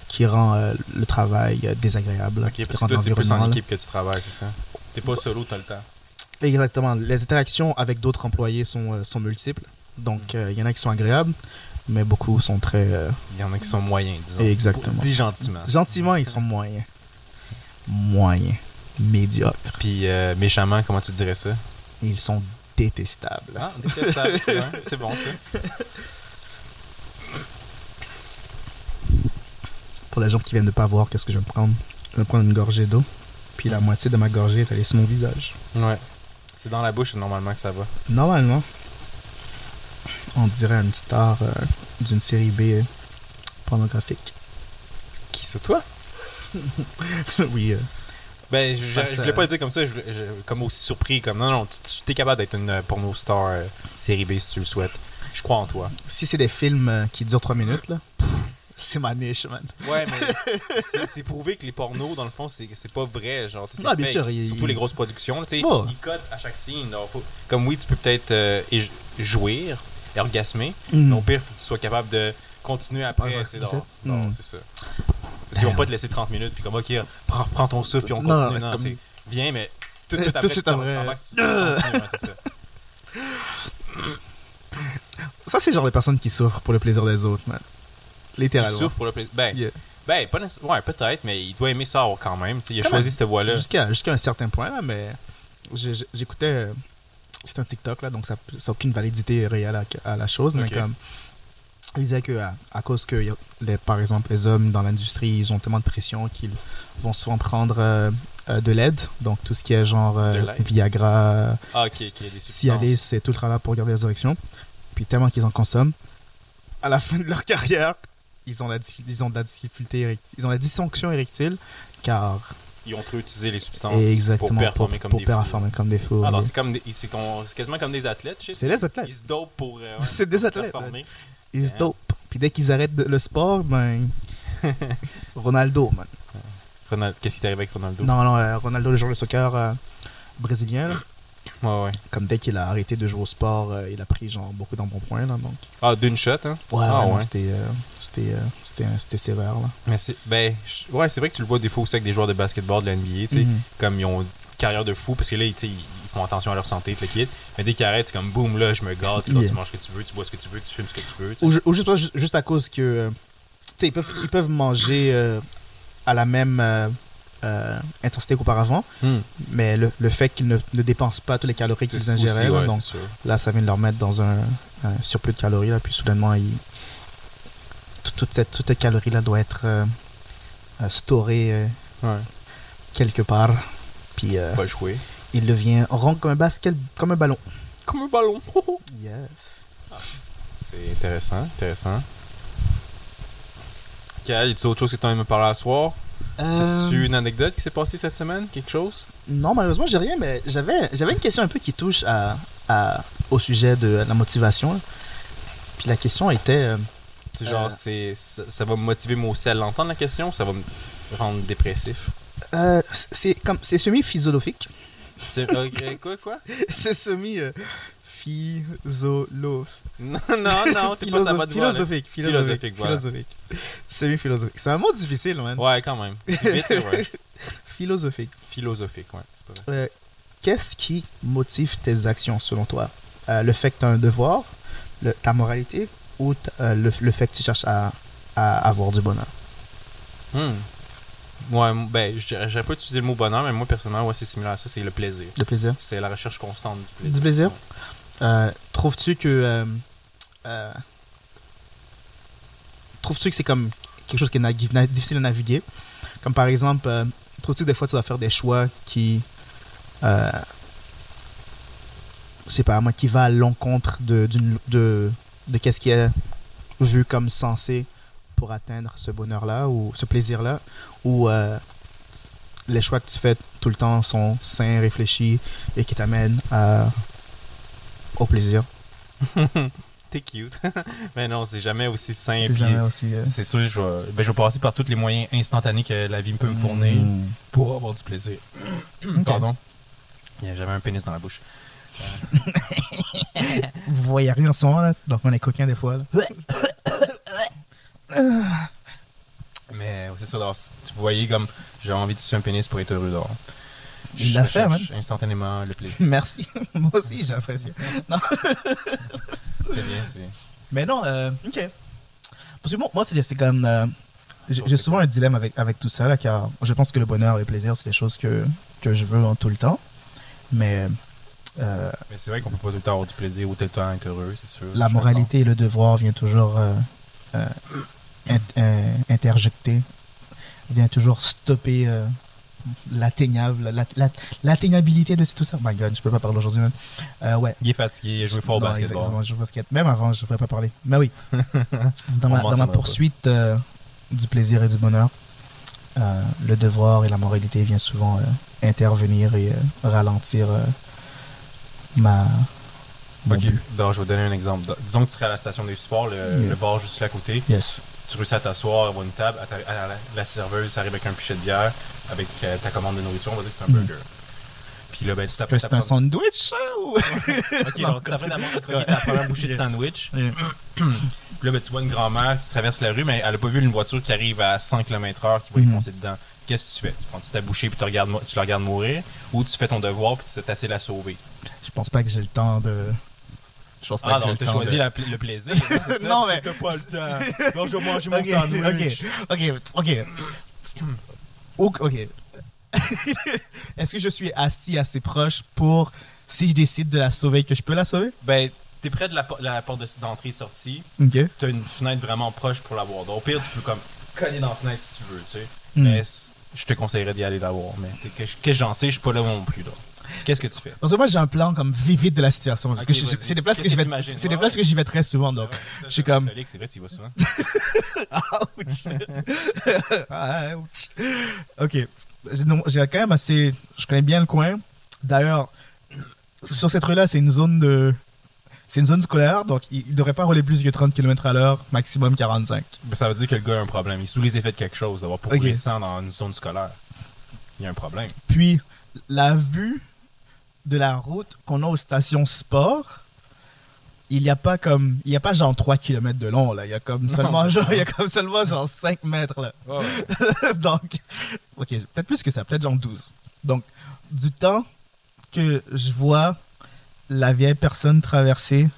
qui rend euh, le travail euh, désagréable. Ok, parce que c'est plus en équipe que tu travailles, c'est ça? T'es pas solo, t'as le temps. Exactement. Les interactions avec d'autres employés sont, euh, sont multiples. Donc, euh, il y en a qui sont agréables, mais beaucoup sont très. Il y en a qui sont moyens, disons. Exactement. Dis gentiment. Gentiment, ils sont moyens. Moyens. Médiocres. Puis méchamment, comment tu dirais ça? Ils sont détestables. Ah, détestable. ouais, c'est bon, ça. Pour les gens qui viennent de pas voir, qu'est-ce que je vais prendre? Je vais prendre une gorgée d'eau. Puis la moitié de ma gorgée est allée sur mon visage. Ouais. C'est dans la bouche, normalement, que ça va. Normalement, on dirait un petit art euh, d'une série B euh, pornographique. Qui c'est toi? oui. euh, Ben, je, je voulais pas le dire comme ça, je, comme aussi surpris, comme non, non, tu, tu es capable d'être une euh, porno star euh, série B si tu le souhaites. Je crois en toi. si c'est des films euh, qui durent 3 minutes, là, c'est ma niche, man. Ouais, mais c'est- prouvé que les pornos, dans le fond, c'est pas vrai. Genre, Ah, bien fake. sûr, il- Surtout il- les grosses productions. tu sais, Oh. Ils cotent à chaque scene. donc faut- Comme oui, tu peux peut-être euh, jouir et orgasmer. Mm. Mais au pire, faut que tu sois capable de continuer après, Ouais, c'est non, non, c'est ça. Qu'ils vont pas te laisser 30 minutes, puis comme, ok, prends, prends ton souffle, puis on continue. Non, comme- viens, mais tout de suite après, tu c'est ça. Ça, c'est le genre de personnes qui souffrent pour le plaisir des autres, man. Littéralement. souffre pour le plaisir. Ben, Yeah. ben pas. Ouais, peut-être, mais il doit aimer ça quand même. il a Quand choisi même. cette voie-là. Jusqu'à un certain point, là, mais j'écoutais. euh, C'est un TikTok, là, donc ça n'a aucune validité réelle à, à la chose, mais comme. Il disait que à, à cause que, les, par exemple, les hommes dans l'industrie, ils ont tellement de pression qu'ils vont souvent prendre euh, euh, de l'aide, donc tout ce qui est genre euh. Viagra, Ah, Cialis, c'est tout le travail pour garder les érections. Puis tellement qu'ils en consomment, à la fin de leur carrière, ils ont, la, ils ont de la difficulté, ils ont la dysfonction érectile, car Ils ont trop utilisé les substances Exactement, pour performer comme pour des fous. performer comme des fous. Ah oui. c'est comme des- c'est quasiment comme des athlètes. C'est les athlètes. Ils se dopent pour. euh, ouais, C'est des athlètes. performer. Ils se Hein? dopent. Puis dès qu'ils arrêtent de- le sport, ben. Ronaldo, man. Ronald- Qu'est-ce qui t'arrive avec Ronaldo? Non, non, euh, Ronaldo, le joueur de soccer euh, brésilien, là, Ouais, ouais. comme dès qu'il a arrêté de jouer au sport, euh, il a pris genre beaucoup d'embonpoint, là. Donc. Ah, d'une shot, hein? Ouais, Ah, ouais, c'était euh, c'était euh, c'était sévère, là. Mais c'est. Ben, ouais, c'est vrai que tu le vois des fois aussi avec des joueurs de basketball de la NBA, tu sais. Mhm. Comme ils ont une carrière de fou, parce que là, tu sais, ils ils font attention à leur santé, tout le kit. Mais dès qu'ils arrêtent, c'est comme boum, là, je me gâte, tu là, manges ce que tu veux, tu bois ce que tu veux, tu fumes ce que tu veux. Ou, ju- ou juste, à cause que. euh, tu sais, ils peuvent, ils peuvent manger euh, à la même euh, intensité qu'auparavant, Hmm. mais le, le fait qu'ils ne, ne dépensent pas toutes les calories qu'ils ingéraient, ouais, donc là, ça vient de leur mettre dans un, un surplus de calories, là, puis soudainement, ils- tout- toute, cette, toute cette calorie-là doit être euh, euh, storée euh, Ouais. quelque part, puis euh, Pas jouer. Il devient rond comme un basket, comme un ballon. Comme un ballon. Yes. C'est intéressant, intéressant. Cal, y a-tu autre chose que tu as me parler à soir? Euh, As-tu une anecdote qui s'est passée cette semaine? Quelque chose? Non, malheureusement, j'ai rien, mais j'avais, j'avais une question un peu qui touche à, à- au sujet de la motivation. Puis la question était. euh, C'est genre, Euh. c'est, ça, ça va me motiver moi aussi à l'entendre la question ou ça va me rendre dépressif? Euh, c'est comme c'est semi-philosophique. C'est, ok, quoi, quoi? C'est semi euh. Non, non, non, t'es pas ça philosophique, philosophique, Philosophique, voilà. philosophique. Semi-philosophique. C'est un mot difficile, man. Ouais, quand même. Vite, ouais. Philosophique. Philosophique, ouais. C'est pas facile. Euh, Qu'est-ce qui motive tes actions selon toi? Euh, Le fait que tu as un devoir, le- ta moralité ou euh, le, le fait que tu cherches à, à avoir du bonheur? Hmm. Ouais, ben, j'aurais pas utilisé le mot bonheur, mais moi, personnellement, ouais, c'est similaire à ça, c'est le plaisir. Le plaisir? C'est la recherche constante du plaisir. Du plaisir? Ouais. Euh, Trouves-tu que. euh, euh, Trouves-tu que c'est comme quelque chose qui est difficile à naviguer? Comme par exemple, euh, trouves-tu que des fois tu dois faire des choix qui. Euh, je sais pas, moi, qui va à l'encontre de, d'une- de, de qu'est-ce qui est vu comme censé pour atteindre ce bonheur-là ou ce plaisir-là Ou euh, les choix que tu fais tout le temps sont sains, réfléchis et qui t'amènent à au plaisir. T'es cute. mais non, c'est jamais aussi simple. C'est jamais aussi, euh, C'est sûr, je vais, ben, je vais passer par tous les moyens instantanés que la vie peut me fournir Mm. pour avoir du plaisir. Pardon? Il y a jamais un pénis dans la bouche. Vous voyez rien en son, là, donc on est coquin des fois. là. Mais c'est ça, alors, tu voyais comme j'ai envie de sucer un pénis pour être heureux dehors. Il Je l'a fait, recherche Instantanément le plaisir. Merci. Moi aussi, j'apprécie. Non. c'est bien, c'est bien. Mais non, euh, ok. Parce que bon, moi, c'est c'est comme. euh, j'ai souvent un dilemme avec, avec tout ça, là, car je pense que le bonheur et le plaisir, c'est des choses que, que je veux en tout le temps. Mais euh, Mais c'est vrai qu'on peut pas tout le temps avoir du plaisir ou tout le temps être heureux, c'est sûr. la moralité et le devoir vient toujours euh, euh, int- interjecter, vient toujours stopper euh, l'atteignable, la- la- l'atteignabilité de tout ça. Oh my god, je peux pas parler aujourd'hui, même. Euh, ouais. Il est fatigué, il a joué fort au basketball. exactement, je joue au basket. Même avant, je ne devrais pas parler. Mais oui. dans ma, dans ma poursuite euh, du plaisir et du bonheur, euh, le devoir et la moralité viennent souvent euh, intervenir et ralentir euh, ma. Ok, donc, je vais vous donner un exemple. Disons que tu serais à la station des sports, le, Yeah. le bar juste là à côté. Yes. Tu réussis à t'asseoir, avoir une table, à ta- à la, la serveuse arrive avec un pichet de bière, avec euh, ta commande de nourriture, on va dire que c'est un Mm. burger. Puis là, ben, tu C'est t'apprêtes à un sandwich, ça ou? Ok, Non, donc tu t'apprêtes à croquer ta première bouchée de sandwich. Puis là, ben, tu vois une grand-mère qui traverse la rue, mais elle a pas vu une voiture qui arrive à 100 km/h qui va y Mhm. foncer dedans. Qu'est-ce que tu fais? Tu prends ta bouchée puis tu, regardes, mo- tu la regardes mourir ou tu fais ton devoir puis tu t'essaies de la sauver? Je pense pas que j'ai le temps de. Je pense pas Ah que j'ai le temps choisi de... la le plaisir. ça? Non, mais- que T'as pas le temps. Non, je vais manger mon sandwich. Ok, ok, ok. Ok. Est-ce que je suis assis assez proche pour, si je décide de la sauver, que je peux la sauver? Ben, t'es près de la, la porte de- d'entrée et de sortie. Ok. T'as une fenêtre vraiment proche pour l'avoir. Donc, au pire, tu peux comme cogner dans la fenêtre si tu veux, tu sais. Hmm. Mais je te conseillerais d'y aller l'avoir. Mais t'es- que, je- que j'en sais, je suis pas là non plus. là. Qu'est-ce que tu fais? Parce que moi, j'ai un plan comme vivide de la situation. Parce que je- c'est des places que j'y vais, c'est des Ouais, places ouais. que j'y vais très souvent. Donc, je suis comme, c'est vrai, tu y vas souvent. Ouch. Ouch. Ok. J'ai quand même assez. Je connais bien le coin. D'ailleurs, sur cette rue-là, c'est une zone de. C'est une zone scolaire, donc il ne devrait pas rouler plus que 30 km à l'heure, maximum 45. Ben, ça veut dire que le gars a un problème. Il est sous les effets de quelque chose, d'avoir pourquoi Ok. 100 dans une zone scolaire. Il y a un problème. Puis, la vue de la route qu'on a aux stations sport, il n'y a pas comme. Il n'y a pas genre 3 km de long, là. Il y a comme seulement, Non, genre, il y a comme seulement genre 5 mètres, là. Donc, ok, peut-être plus que ça, peut-être genre 12. Donc, du temps que je vois la vieille personne traverser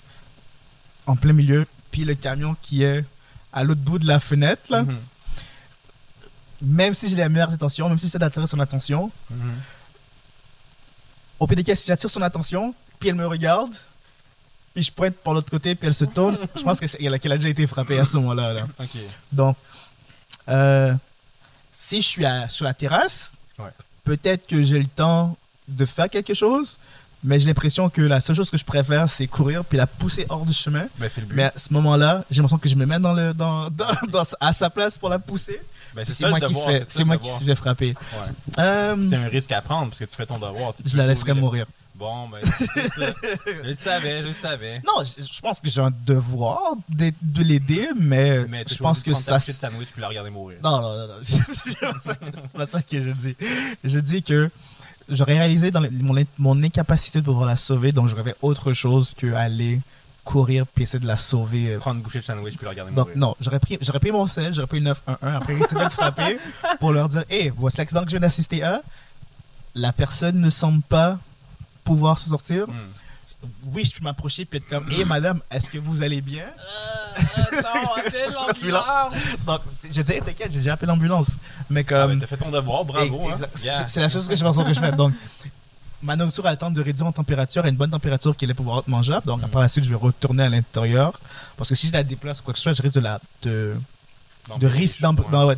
en plein milieu, puis le camion qui est à l'autre bout de la fenêtre, là, Mhm. même si j'ai les meilleures intentions, même si j'essaie d'attirer son attention, Mhm. Au PDK, si j'attire son attention, puis elle me regarde, puis je pointe par l'autre côté, puis elle se tourne, je pense qu'elle a, déjà été frappée à ce moment-là. Là. Donc, euh, si je suis à- sur la terrasse, Ouais. peut-être que j'ai le temps de faire quelque chose, mais j'ai l'impression que la seule chose que je préfère, c'est courir puis la pousser hors du chemin. Ben, c'est le but. Mais à ce moment-là, j'ai l'impression que je me mets dans le, dans, dans, dans- à sa place pour la pousser. Ben, c'est moi, qui, se fait, c'est moi qui devoir. se fait frapper. Ouais. Euh, C'est un risque à prendre parce que tu fais ton devoir. Tu- tu je la laisserai mourir. Bon, ben, c'est ça. je le savais, je le savais. Non, je, je pense que j'ai un devoir de, de l'aider, mais, je pense que ça. de sandwich puis la regarder mourir. Non, non, non, non. C'est pas ça que- je dis. Je dis que j'aurais réalisé dans le- mon, in- mon incapacité de pouvoir la sauver, donc j'aurais fait autre chose que aller courir puis essayer de la sauver. euh. Prendre une bouchée de sandwich puis la regarder Donc, mourir. non, j'aurais pris, j'aurais pris mon sel, j'aurais pris 911, après essayer de frapper pour leur dire Hé, voici l'accident que je viens d'assister à. La personne ne semble pas pouvoir se sortir. Hmm. Oui, je peux m'approcher puis être comme Hé, madame, est-ce que vous allez bien? Attends, appelle l'ambulance. Donc, je dis, Hey, t'inquiète, j'ai déjà appelé l'ambulance. Mais Ah, comme. ben, t'as fait ton devoir, bravo. hein. Yeah. C'est la chose que je pense que je fais. Donc, ma nourriture a le temps de réduire en température à une bonne température qui allait pouvoir être mangeable. Donc, par la suite, je vais retourner à l'intérieur. Parce que si je la déplace ou quoi que ce soit, je risque de la. De, de D'empirer les risque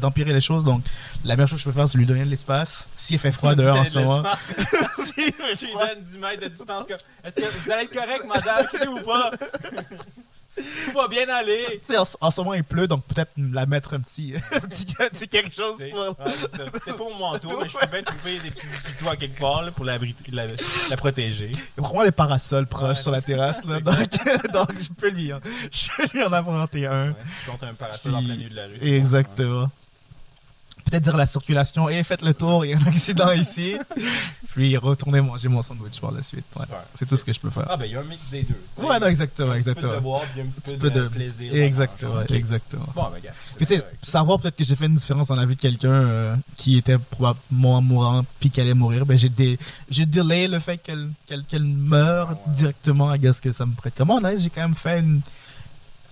d'empirer les choses. Donc, la meilleure chose que je peux faire, c'est lui donner de l'espace. S'il fait froid dehors en ce moment. Tu lui donnes 10 mètres de distance. Est-ce que vous allez être correct, madame? Ou pas? Tout va bien aller. Tu sais, en, en ce moment, il pleut, donc peut-être la mettre un petit, un petit, un petit quelque chose pour. ouais, c'est ça. Peut-être pas mon manteau, mais je peux bien trouver des petits tutos à quelque part là, pour l'abriter- la, la protéger. Il y a vraiment les parasols proches Ouais, sur la terrasse. Là, donc, donc, je peux lui, en- je peux lui en inventer un. Ouais, tu comptes un parasol en plein milieu de la rue. Exactement. Peut-être dire à la circulation, et faites le tour, il y a un accident ici. Puis retourner manger mon sandwich par la suite. Ouais. C'est tout ce que je peux faire. Ah, ben, il y a un mix des deux. Ouais, non, exactement, un petit peu exactement. de devoir, puis un petit peu de plaisir. Exactement, exactement. Bon, ben, gars. Puis tu sais, savoir peut-être que j'ai fait une différence dans la vie de quelqu'un euh, qui était probablement mourant puis qui allait mourir, ben j'ai j'ai delay le fait qu'elle qu'elle qu'elle meure Ah ouais. directement à ce que ça me prête. Comment on j'ai quand même fait une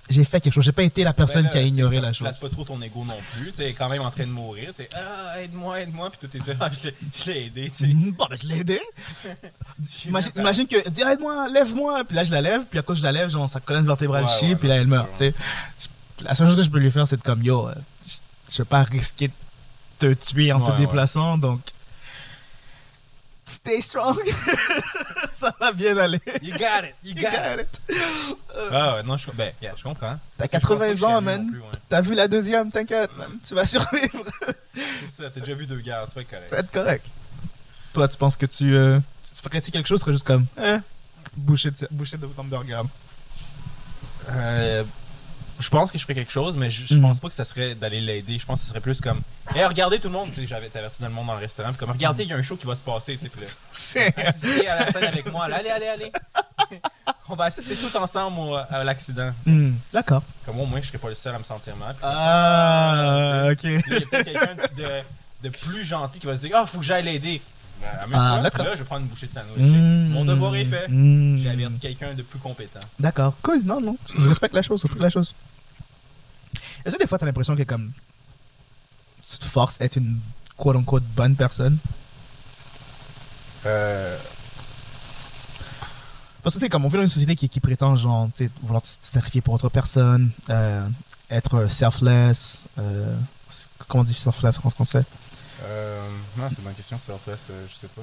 j'ai fait quelque chose, j'ai pas été la personne Ben là, qui a tu ignoré la chose. pas trop ton ego non plus. Tu sais, quand même en train de mourir. Tu sais, ah, aide-moi, aide-moi. Puis tout est ah, je l'ai- aidé. Tu sais. Bon, ben, je l'ai aidé. Imagine, imagine que, dis, aide-moi, lève-moi. Puis là, je la lève. Puis à cause je la lève, genre, sa colonne vertébrale Ouais, chie. ouais, puis là, elle meurt. sûr, tu sais. La seule chose que je peux lui faire, c'est de comme, yo, euh, je je vais pas risquer de te tuer en Ouais, te déplaçant. Donc, stay strong. Ça va bien aller. You got it, you You got, got it. it. Ah, ouais, non, je, ben, yeah, je comprends. T'as Parce que je pense pas 80 que je ans, man. ouais. T'as vu la deuxième, t'inquiète, man. Tu vas survivre. C'est ça, t'as déjà vu deux guerres, tu vas être correct. Ça va être correct. Toi, tu penses que tu, euh, tu ferais-tu quelque chose, tu serais juste comme, hein, boucher de, boucher de hamburger. Euh, je pense que je ferais quelque chose, mais je, je Mhm. pense pas que ça serait d'aller l'aider. Je pense que ce serait plus comme Et regardez tout le monde, tu sais, j'avais averti dans le monde dans le restaurant, puis comme regardez, il y a un show qui va se passer, tu sais, puis là, C'est- assistez à la scène avec moi, allez, allez, allez. On va assister tout ensemble au- à l'accident. Hmm, D'accord. Comme au moins, je serais pas le seul à me sentir mal. Ah, ok. Il y a quelqu'un de, de plus gentil qui va se dire Ah, faut que j'aille l'aider. Ben, Ah, d'accord. là, je vais prendre une bouchée de sandwich. Hmm. Mon devoir est fait. Hmm. J'ai averti quelqu'un de plus compétent. D'accord. Cool. Non, non. Je respecte la chose, surtout la chose. Est-ce que des fois, t'as l'impression que comme tu te forces à être une quote-unquote bonne personne? Euh, Parce que c'est comme on vit dans une société qui, qui prétend genre, tu sais, vouloir se sacrifier pour autre personne, euh, être selfless. Euh, comment on dit selfless en français? Euh, non, c'est une bonne question, selfless, euh, je sais pas.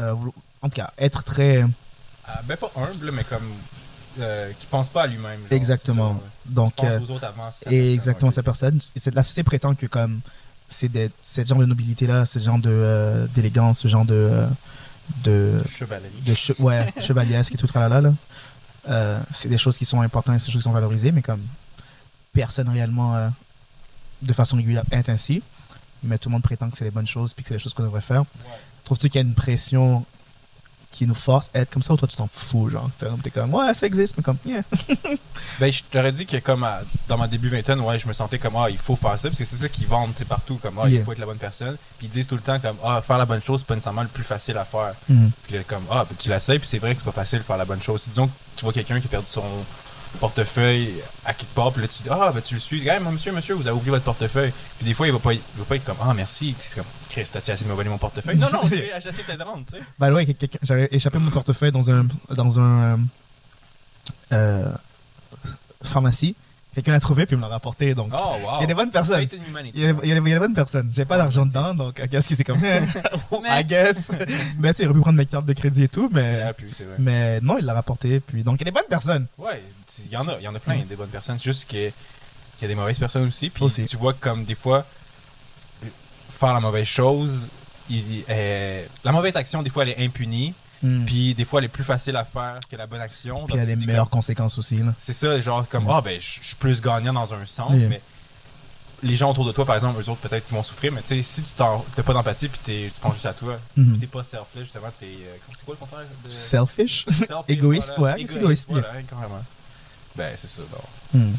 Euh, en tout cas, être très. Ah, ben, pas humble, mais comme. Euh, qui pense pas à lui-même. Exactement. Donc, Pense euh, aux autres avant. sa et exactement sa personne. Et la société prétend que comme c'est ce genre de nobilité-là, ce genre de, euh, d'élégance, ce genre de. euh, de Chevalerie. de che- ouais, chevaliesque et tout tralala, là. Euh, c'est des choses qui sont importantes, c'est des choses qui sont valorisées, mais comme personne réellement euh, de façon régulière est ainsi. Mais tout le monde prétend que c'est les bonnes choses puis que c'est les choses qu'on devrait faire. Trouves-tu qu'il y a une pression qui nous force à être comme ça ou toi tu t'en fous, genre T'es comme ouais, ça existe, mais comme yeah. Ben, je t'aurais dit que comme à- dans ma début vingtaine, ouais, je me sentais comme ah, il faut faire ça parce que c'est ça qu'ils vendent sais, partout comme ah, Yeah. il faut être la bonne personne. Puis ils disent tout le temps comme ah, faire la bonne chose, c'est pas nécessairement le plus facile à faire. Mhm. Puis comme ah, ben, tu l'essayes, puis c'est vrai que c'est pas facile de faire la bonne chose. Disons que tu vois quelqu'un qui a perdu son portefeuille à quelque part, puis là tu dis ah, ben tu le suis, hey, monsieur, monsieur, vous avez oublié votre portefeuille. Puis des fois, il va pas, il va pas être comme ah, merci. C'est comme Chris, t'as-tu essayé de me voler mon portefeuille? Non, non, j'ai de te rendre, tu sais. By the way, quelqu'un- j'avais échappé mon portefeuille dans un dans un euh, euh, pharmacie. Quelqu'un l'a trouvé puis il me l'a rapporté. Donc, Oh, wow. il y a des bonnes personnes. Il y a, il y a- des bonnes personnes. J'ai pas d'argent dedans, donc I guess que c'est comme. I guess. mais tu sais, il aurait pu prendre mes cartes de crédit et tout, mais. Vrai. Mais non, il l'a rapporté. Puis donc, il y a des bonnes personnes. Ouais, il y en a, il y en a plein, des bonnes personnes. Juste qu'il y a- qu'il y a des mauvaises personnes aussi. Puis Aussi. tu vois comme des fois, faire la mauvaise chose, il, euh, la mauvaise action, des fois, elle est impunie. Mm. Puis des fois, elle est plus facile à faire que la bonne action. Puis y a des meilleures comme- conséquences aussi. C'est ça, genre comme, ah ben, je suis plus gagnant dans un sens, Yeah. mais les gens autour de toi, par exemple, eux autres, peut-être qu'ils vont souffrir, mais tu sais, si tu t'as pas d'empathie puis t'es- tu penses juste à toi, Mhm. puis t'es pas selfless, justement, t'es. euh, c'est quoi le contraire de. Selfish? Selfish, Égoïste, voilà. ouais, c'est égoïste, Voilà, carrément. Ben, c'est ça, donc. Hmm.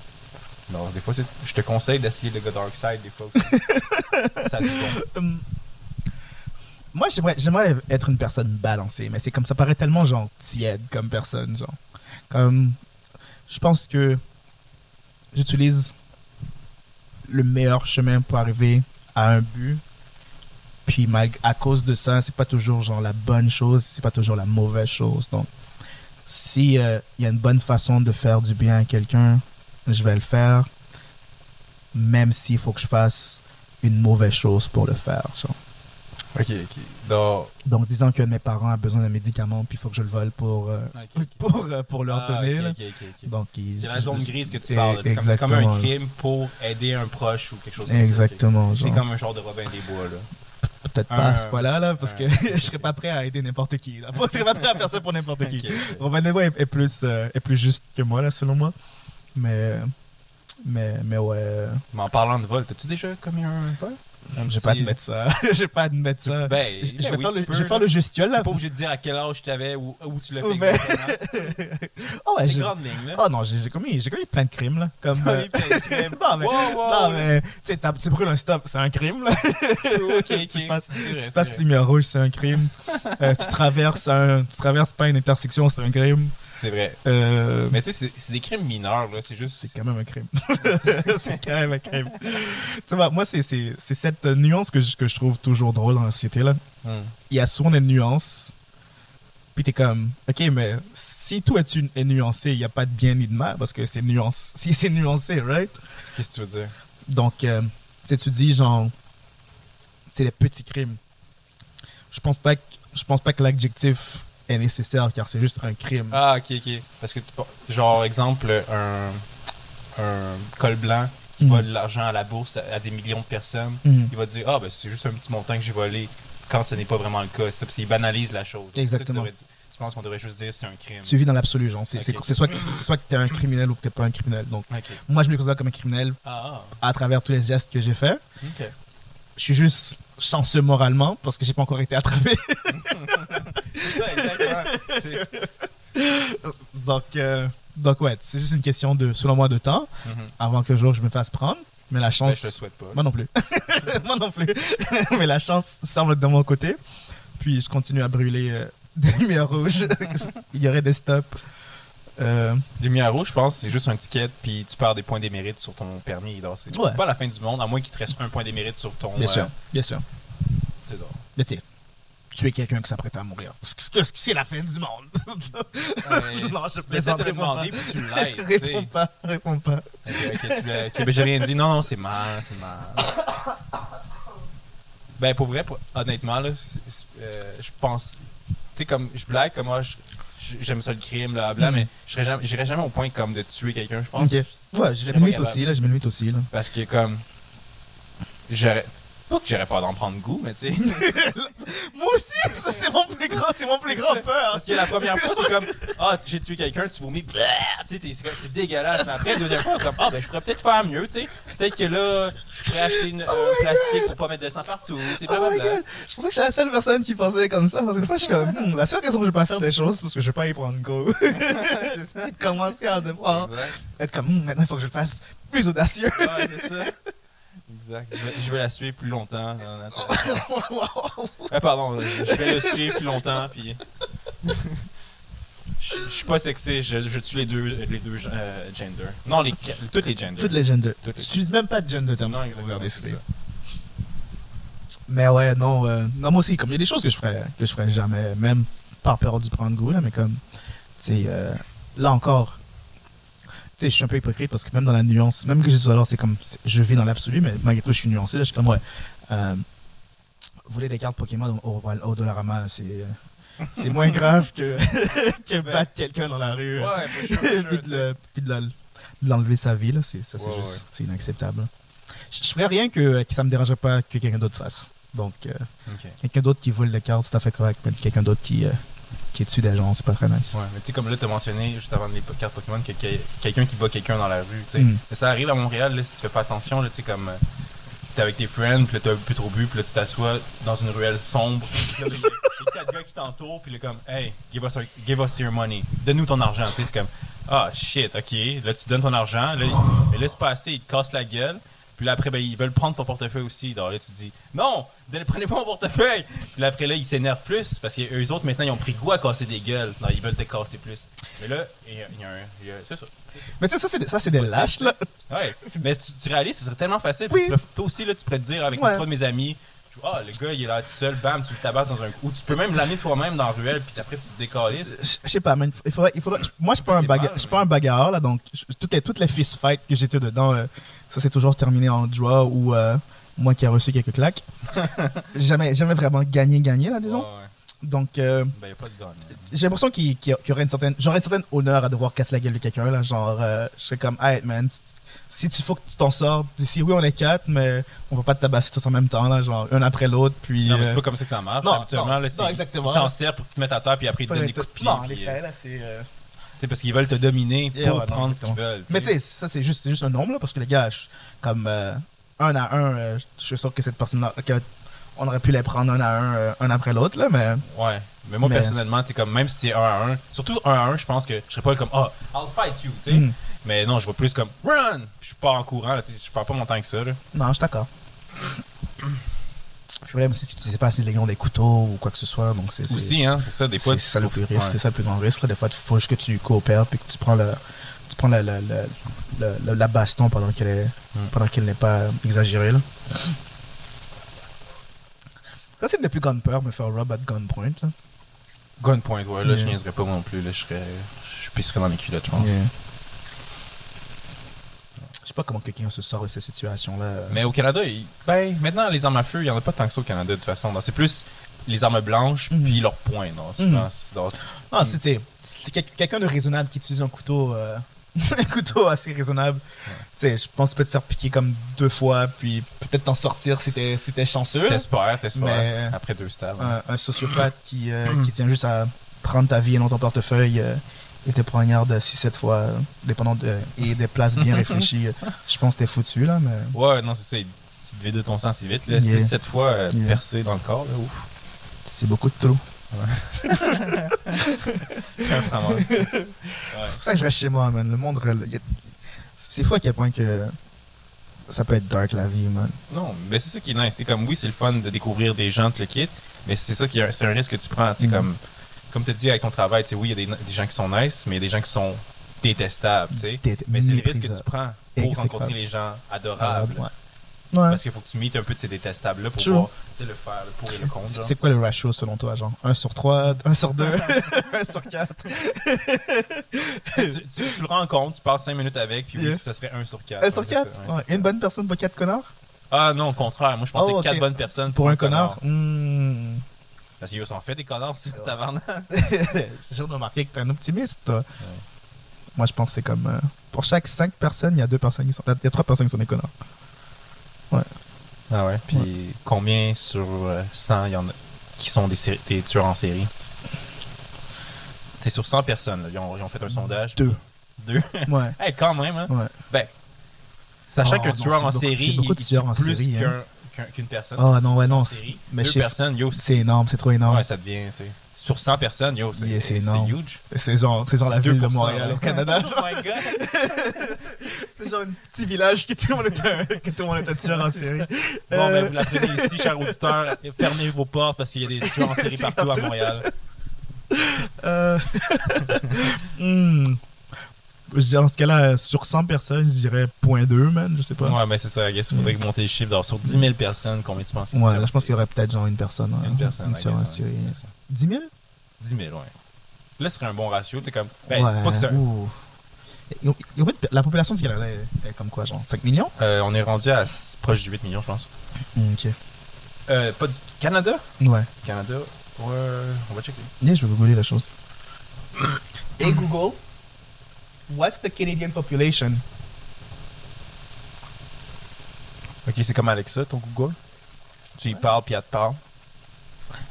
Non, des fois, je te conseille d'essayer le Dark Side, des fois aussi. ça a du bon. Moi, j'aimerais, être une personne balancée, mais c'est comme ça paraît tellement genre tiède comme personne, genre. Comme, je pense que j'utilise le meilleur chemin pour arriver à un but. Puis à cause de ça, c'est pas toujours genre la bonne chose, c'est pas toujours la mauvaise chose. Donc, si il y a une bonne façon de faire du bien à quelqu'un, je vais le faire, même s'il faut que je fasse une mauvaise chose pour le faire. Ok, ok. Donc, Donc, disons qu'un de mes parents a besoin d'un médicament, puis il faut que je le vole pour, euh, pour, euh, pour leur Ah, donner. Donc, ils- c'est la zone grise que tu parles. C'est comme, un exactement. crime pour aider un proche ou quelque chose comme ça. Exactement. C'est comme un genre de Robin des Bois, là. Peut-être pas à ce point-là, là, parce un- que je serais pas prêt à aider n'importe qui. Là. Je serais pas prêt à faire ça pour n'importe qui. Robin Desbois est, est plus, euh, est plus juste que moi, là, selon moi. Mais, mais, mais ouais. Mais en parlant de vol, t'as-tu déjà commis un vol? Je vais pas admettre ça. Je vais pas admettre ça. Ben, je, je ben vais oui, faire le, peux, je vais faire là. le gestuel, là. Pas obligé de dire à quel âge tu avais ou où tu l'as fait. Oh, ben. Oh, ouais, j'ai-. Oh non, j'ai commis, j'ai commis plein de crimes, là. Comme, T'as euh, plein de crimes. non, mais, Wow, wow, non, mais, t'as- tu brûles un stop, c'est un crime, là. ok, ok. tu passes, vrai, tu passes lumière rouge, c'est un crime. Euh, tu traverses un, tu traverses pas une intersection, c'est un crime. C'est vrai. Euh, Mais tu sais, c'est- des crimes mineurs, là. C'est juste. c'est quand même un crime. c'est quand même un crime. tu vois, moi, c'est, cette nuance que je, que je trouve toujours drôle dans la société, là. Hmm. Il y a souvent des nuances. Puis t'es comme, ok, mais si tout est, une- est nuancé, il n'y a pas de bien ni de mal parce que c'est nuance. Si c'est nuancé, right? Qu'est-ce que tu veux dire? Donc, euh, tu tu dis, genre, c'est des petits crimes. Je pense pas que, je pense pas que l'adjectif est nécessaire car c'est juste un crime. Ah, ok, ok. Parce que tu. Genre, exemple, un. Un col blanc qui Mhm. vole l'argent à la bourse à, des millions de personnes. Mhm. Il va dire Ah, ben c'est juste un petit montant que j'ai volé. Quand ce n'est pas vraiment le cas. C'est ça, parce qu'il banalise la chose. C'est ça tu Exactement. Tu penses qu'on devrait juste dire c'est un crime. Tu vis dans l'absolu, genre. C'est, c'est- Ok. c'est soit, que- soit que t'es un criminel ou que t'es pas un criminel. Donc, moi, je me considère comme un criminel Ah, à travers tous les gestes que j'ai faits. ok. je suis juste chanceux moralement parce que j'ai pas encore été attrapé. C'est ça, exactement. Donc, euh, donc ouais, c'est juste une question de, selon moi, de temps Mhm. avant que jour je me fasse prendre. Mais la chance. je souhaite pas. Moi non plus. moi non plus. Mais la chance semble être de mon côté. Puis je continue à brûler euh, des lumières rouges. Il y aurait des stops. Euh, Les lumières rouges, je pense, c'est juste un ticket, puis tu perds des points d'émérite sur ton permis. C'est Ouais. pas la fin du monde, à moins qu'il te reste un point d'émérite sur ton. bien euh, sûr, bien sûr. c'est. Mais tu tuer quelqu'un qui s'apprête à mourir. C'est- la fin du monde. Euh, non, je c'est- plaisante, peut-être te réponds pas. demander, puis tu réponds pas, réponds pas. Ok, ok, tu l'as- ok, ben, j'ai rien dit. Non, non, c'est mal, c'est mal. Ben, pour vrai, pour- honnêtement, là, euh, je pense. Tu sais, comme, je blague, comme moi, je- j'aime ça le crime, là, bla, Mhm. mais je serais jamais- jamais au point comme de tuer quelqu'un, je pense. Ok. Je Ouais, mes limites capable. aussi, là, mes limites aussi, là. Parce que, comme. J'aurais. Pas que j'aurais pas d'en prendre goût, mais tu sais. Moi aussi, ça c'est mon plus grand, c'est mon plus grand peur. Parce que la première fois, t'es comme, ah, j'ai tué quelqu'un, tu vomis, tu sais, t'es- c'est comme- c'est dégueulasse. Mais après, la deuxième fois, t'es comme, ah, ben, je pourrais peut-être faire mieux, tu sais. Peut-être que là, je pourrais acheter une, un plastique pour pas mettre de sang partout, tu sais, Oh my blablabla. god, je pensais que j'étais la seule personne qui pensait comme ça. Parce que des fois, je suis comme, Hmm, la seule raison que je vais pas faire des choses, c'est parce que je vais pas y prendre go. c'est ça. Commencer à devoir Exact. être comme, Hmm, maintenant, il faut que je le fasse plus audacieux. Ouais, c'est ça. Exact. Je vais, je vais la suivre plus longtemps. Euh, pardon, je vais le suivre plus longtemps, puis. Je je suis pas sexy, je, je tue les deux, les deux euh, genders. Non, les, toutes les genders. Toutes les genders. Toutes les- Tu utilises même pas de gender terme. Non, exactement, ça. Mais ouais, non, euh, non, moi aussi, comme il y a des choses que je ferais, que je ferais jamais, même par peur du prendre goût, là, mais comme, tu sais, euh, là encore, sais, je suis un peu hypocrite parce que même dans la nuance, même que je sois là, c'est comme, je vis dans l'absolu, mais malgré tout, je suis nuancé, là, je suis comme, ouais, euh, voler des cartes Pokémon au, au, au Dollarama, c'est, euh, c'est moins grave que, que battre quelqu'un dans la rue. Ouais, puis de, de l'enlever sa vie, là, c'est, ça, c'est Ouais, juste, ouais. c'est inacceptable. Je, je ferais rien que, que ça me dérangerait pas que quelqu'un d'autre fasse. Donc, euh, quelqu'un d'autre qui vole des cartes, c'est tout à fait correct, mais quelqu'un d'autre qui, euh, qui tue des gens, c'est pas très nice. Ouais, mais tu sais, comme là, t'as mentionné juste avant les cartes Pokémon que que- quelqu'un qui bat quelqu'un dans la rue, tu sais. Mm. Mais Ça arrive à Montréal, là, si tu fais pas attention, là, tu sais, comme. euh, T'es avec tes friends, puis là, t'as peu trop bu, puis là, tu t'assois dans une ruelle sombre. Puis là, il y a quatre gars qui t'entourent, puis là, comme, hey, give us, our- give us your money. Donne-nous ton argent, tu sais. C'est comme, ah, shit, ok. Là, tu donnes ton argent, là, ils- laisse passer, ils te cassent la gueule. Puis là, après, ben, ils veulent prendre ton portefeuille aussi. Alors là, tu dis, non, donnez- prenez pas mon portefeuille. Puis là, après, là, ils s'énervent plus parce qu'eux autres, maintenant, ils ont pris goût à casser des gueules. Non, ils veulent te casser plus. Mais là, il y a, il y a un. C'est ça. Mais tu sais, ça, c'est des, ça, c'est des lâches, là. Ouais. Mais tu, tu réalises, ce serait tellement facile. Oui. parce que toi aussi, là, tu pourrais te dire avec Ouais. trois de mes amis, ah, le gars, il est là tout seul, bam, tu le tabasses dans un coup. Tu peux même l'amener toi-même dans la ruelle, puis après, tu te décalisses. Je sais pas, man, il faudrait, il faudrait, moi, je suis pas, un C'est baga- mal, je suis pas un bagarreur, là, donc, toutes les, toutes les fist fights que j'étais dedans, euh, ça s'est toujours terminé en draw ou euh, moi qui ai reçu quelques claques. jamais, jamais vraiment gagné, gagné, là, disons. Ouais, ouais. Donc, euh, Ben, j'ai l'impression qu'il y, aurait une certaine, j'aurais une certaine honneur à devoir casser la gueule de quelqu'un, là, genre, euh, je serais comme, hey, man, tu- si tu faut que tu t'en sors, d'ici, oui, on est quatre, mais on va pas te tabasser tout en même temps, là, genre, un après l'autre, puis. Non, mais c'est pas comme ça que ça marche. non, Habituellement, non, là, non, exactement. Ils t'en servent pour que tu te mettes à terre, puis après, ils te donnent des coups de pied. Non, les puis, faits, là, c'est. C'est parce qu'ils veulent te dominer pour Yeah, ouais, non, prendre ce qu'ils veulent. Mais tu sais, ça c'est juste, juste un nombre, là, parce que les gars, comme euh, un à un, euh, je suis sûr que cette personne-là, on aurait pu les prendre un à un, euh, un après l'autre, là, mais. Ouais. Mais moi, Mais- personnellement, tu comme, même si c'est un à un, surtout un à un, je pense que je serais pas comme, ah, I'll fight you, tu sais. Mm. Mais non, je vois plus comme, run! Je pars en courant, je pars pas mon temps que ça, là. Non, je suis d'accord. Je voudrais aussi si tu sais pas assez les des couteaux ou quoi que ce soit, donc c'est. c'est- Aussi, hein, c'est ça, des fois. C'est c'est ça le plus risque, c'est ça le plus grand risque. Là. Des fois, il faut juste que tu coopères puis que tu prends le, tu prends la, la, la, la- la- la baston pendant qu'elle est, Mm. pendant qu'elle n'est pas exagérée. Là. Ça, c'est des plus grandes peurs, me faire rob at gunpoint. Là. Gunpoint, ouais, là, je niaiserais pas moi non plus, là, je serais. Je pisserais dans les culottes, je pense. Je sais pas comment quelqu'un se sort de ces situations-là. Mais au Canada, il- ben, maintenant, les armes à feu, il y en a pas tant que ça au Canada, de toute façon. Non, C'est plus les armes blanches, Mhm. puis leurs poings, non, souvent. Mhm. c'est quelqu'un de raisonnable qui utilise un couteau, euh, un couteau assez raisonnable. Tu sais, je pense te faire piquer comme deux fois, puis peut-être t'en sortir si t'es, si t'es chanceux. T'espères, t'espères. Mais- Après deux stades. hein. Un, un sociopathe qui, euh, qui tient juste à prendre ta vie et non ton portefeuille euh, et te poignarde 6-7 fois, dépendant de, et des places bien réfléchies. Je pense que t'es foutu, là, mais... Ouais, non, c'est ça. tu te vides de ton sang assez vite. Là. Yeah. 6-7 fois euh, Yeah. percé dans le corps. Là. Ouf. C'est beaucoup de trop. Vraiment. Ouais. C'est pour ça que je reste chez moi, man. Le monde. il a- C'est fou à quel point que. Ça peut être dark la vie, man. Non, mais c'est ça qui est nice. C'est comme, oui, c'est le fun de découvrir des gens, te le quittes, mais c'est ça qui est un, c'est un risque que tu prends. Tu sais, Mm. comme, comme tu dis avec ton travail, tu sais, oui, il y a des, des gens qui sont nice, mais il y a des gens qui sont détestables, tu sais. Mais c'est le risque que tu prends pour rencontrer les gens Ah, adorables. ouais. Ouais. Parce qu'il faut que tu meets un peu de ces détestables-là pour voir sais, le faire, le pour et le contre. C'est quoi le ratio selon toi, genre? 1 sur 3, 1 sur 2, 1 sur 4 tu, tu- tu le rencontres, tu passes 5 minutes avec, puis Yeah. oui, ça serait 1 sur 4. 1 sur 4 Une bonne personne pour 4 connards? Ah non, au contraire. Moi, je pensais Oh, ok. 4 bonnes personnes Pour un connard? Hmm. Parce qu'il s'en fait des connards sur tabarnak. J'ai remarqué que t'es un optimiste, toi. Moi, je pense que c'est comme. euh, pour chaque 5 personnes, il y a deux personnes qui sont. Il y a 3 personnes qui sont des connards. Ouais. Ah ouais? Puis combien sur euh, 100 il y en a qui sont des, tueurs en série? T'es sur 100 personnes. là. Ils, ont, ils ont fait un sondage. Deux. Deux? Ouais. Hey, quand même, hein? Ouais. Ben, sachant Oh, qu'un non, tueur c'est en beaucoup- série, beaucoup de il, il tueurs tue en plus série, qu'un- hein. Qu'un- qu'une personne. Oh non, ouais, non. Mais Deux personnes, yo, C'est énorme, c'est trop énorme. Ouais, ça devient, tu sais. Sur 100 personnes, yo, c'est Yeah, huge. C'est genre, genre la ville de 2%, Montréal au Canada. Oh my god. c'est genre un petit village que tout le monde est un, que tout le monde est un tueur en série. Bon, Euh, ben, vous l'apprenez ici, chers auditeurs. Fermez vos portes parce qu'il y a des tueurs en série partout à. Montréal. Euh, hmm. Dans ce cas-là, sur 100 personnes, je dirais 0.2, man, je sais pas. Ouais, mais c'est ça. I guess il faudrait monter le chiffre. Alors, sur 10 000 personnes, combien tu penses Ouais, là, je pense qu'il y aurait peut-être genre une personne. hein, Une personne, Une en guess, ouais. 10 000 10 000, ouais. Là, ce serait un bon ratio. T'es comme. Ben, Ouais. pas que. Et- et en fait, La population du Canada est, est comme quoi, genre 5 millions? Euh, on est rendu à proche du 8 millions, je pense. Ok. Euh, pas du Canada? Ouais. Canada, ouais, on va checker. Yeah, je vais googler la chose. Hey Google, what's the Canadian population? Ok, c'est comme Alexa, ton Google. Tu y parles, puis elle te parle.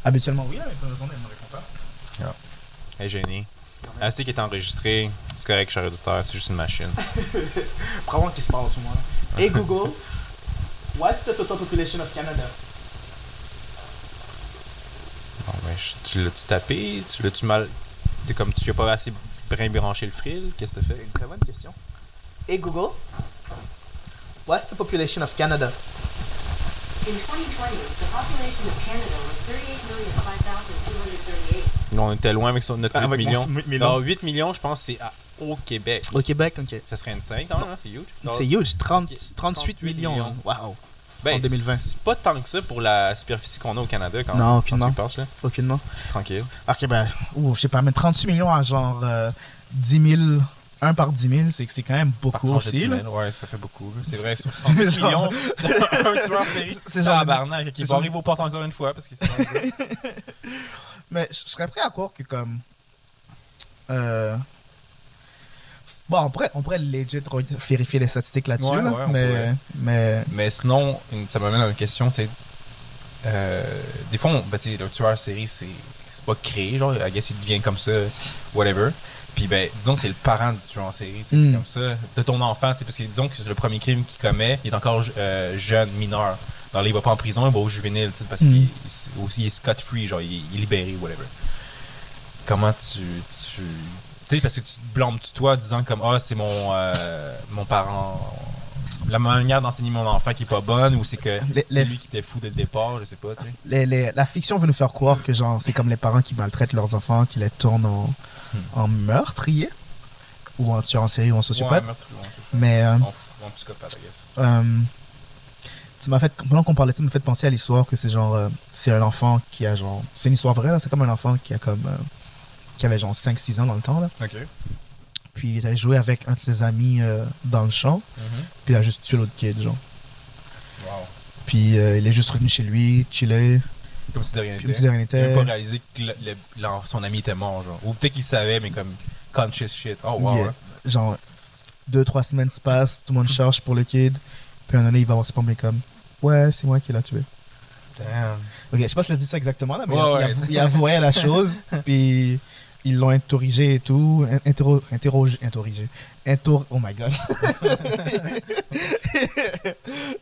Habituellement, oui, avec journée, elle me répond pas. Elle est gênée. Elle sait qu'il est enregistré. C'est correct, cher auditeur, c'est juste une machine. Probablement qu'il se parle en ce moment-là. Hey Google, what's the total population of Canada? Bon, ben, je- tu l'as-tu tapé? Tu l'as-tu mal. T'es comme tu as pas assez bien branché le frill Qu'est-ce que t'as C'est fait une très bonne question. Hey Google, what's the population of Canada? In 2020, the population of Canada was 38,005,238. Non, on était loin avec son, notre Ah, 8 avec mon millions. 8 millions. Non, 8 millions, je pense, c'est au Québec. Au Québec, ok. Ça serait une 5 quand même, hein, c'est huge. C'est huge, 30, Parce que- 38 millions. Wow. Ben, en 2020. C'est pas tant que ça pour la superficie qu'on a au Canada quand, Non, quand aucunement. tu y penses, là. Aucunement. C'est tranquille. Ok, ben, ouh, je sais pas, mais 38 millions à genre euh, 10 000, 1 par 10 000, c'est que c'est quand même beaucoup aussi. 10 là. 000, Ouais, ça fait beaucoup. C'est vrai, sur C'est 38 genre- millions, un tueur en série. C'est genre- Tabarnak, qui va arriver aux portes encore une fois parce que c'est Mais je je serais prêt à croire que comme. Euh, bon, on pourrait, on pourrait legit vérifier les statistiques là-dessus, Ouais, là, ouais, on mais, mais. Mais sinon, ça m'amène à une question, tu sais. Euh, des fois, on- ben, le tueur en série, c'est pas créé, genre, I guess il devient comme ça, whatever. Puis, ben, disons que t'es le parent du tueur en série, sais, c'est Mm. comme ça, de ton enfant, tu sais, parce que disons que c'est le premier crime qu'il commet, il est encore euh, jeune, mineur. Dans il va pas en prison, il va au juvénile, tu sais, parce Mm. qu'il il- aussi il est scot-free, genre, il, il est libéré, whatever. Comment tu. tu tu sais, parce que tu te blâmes-tu toi, disant comme, ah, c'est mon, euh, mon parent. La manière d'enseigner mon enfant qui est pas bonne, ou c'est que Les- c'est les- lui qui était fou dès le départ, je sais pas, tu sais. les- la fiction veut nous faire croire que genre c'est comme les parents qui maltraitent leurs enfants, qui les tournent en, Hmm. en meurtrier, ou en tueur en série ou en sociopathe. Ouais, meurtre, mais. euh, En- en psychopathe, I guess. Euh, tu m'as fait pendant qu'on parlait de ça, ça m'a fait penser à l'histoire que c'est genre euh, c'est un enfant qui a genre c'est une histoire vraie là, c'est comme un enfant qui a comme euh, qui avait genre 5 6 ans dans le temps là. Puis il allait jouer avec un de ses amis euh, dans le champ, Mhm. puis il a juste tué l'autre kid genre. Wow. Puis euh, il est juste revenu chez lui, chillé. Comme si de rien Comme n'était. si de rien Il n'était. a même pas réalisé que le- le- l'en- son ami était mort, genre. Ou peut-être qu'il savait, mais comme conscious shit. Oh, wow. Yeah. hein. Genre deux trois semaines se passent, tout le monde cherche pour le kid. Puis un donné, il va voir ses mais comme ouais, c'est moi qui l'ai tué. Damn. Ok, je sais pas si elle dit ça exactement là, mais Ouais, il, ouais. avou- il avouait la chose, puis ils l'ont interrogé et tout. in- Interro, interrogé. Interrogé. Intor, oh my god.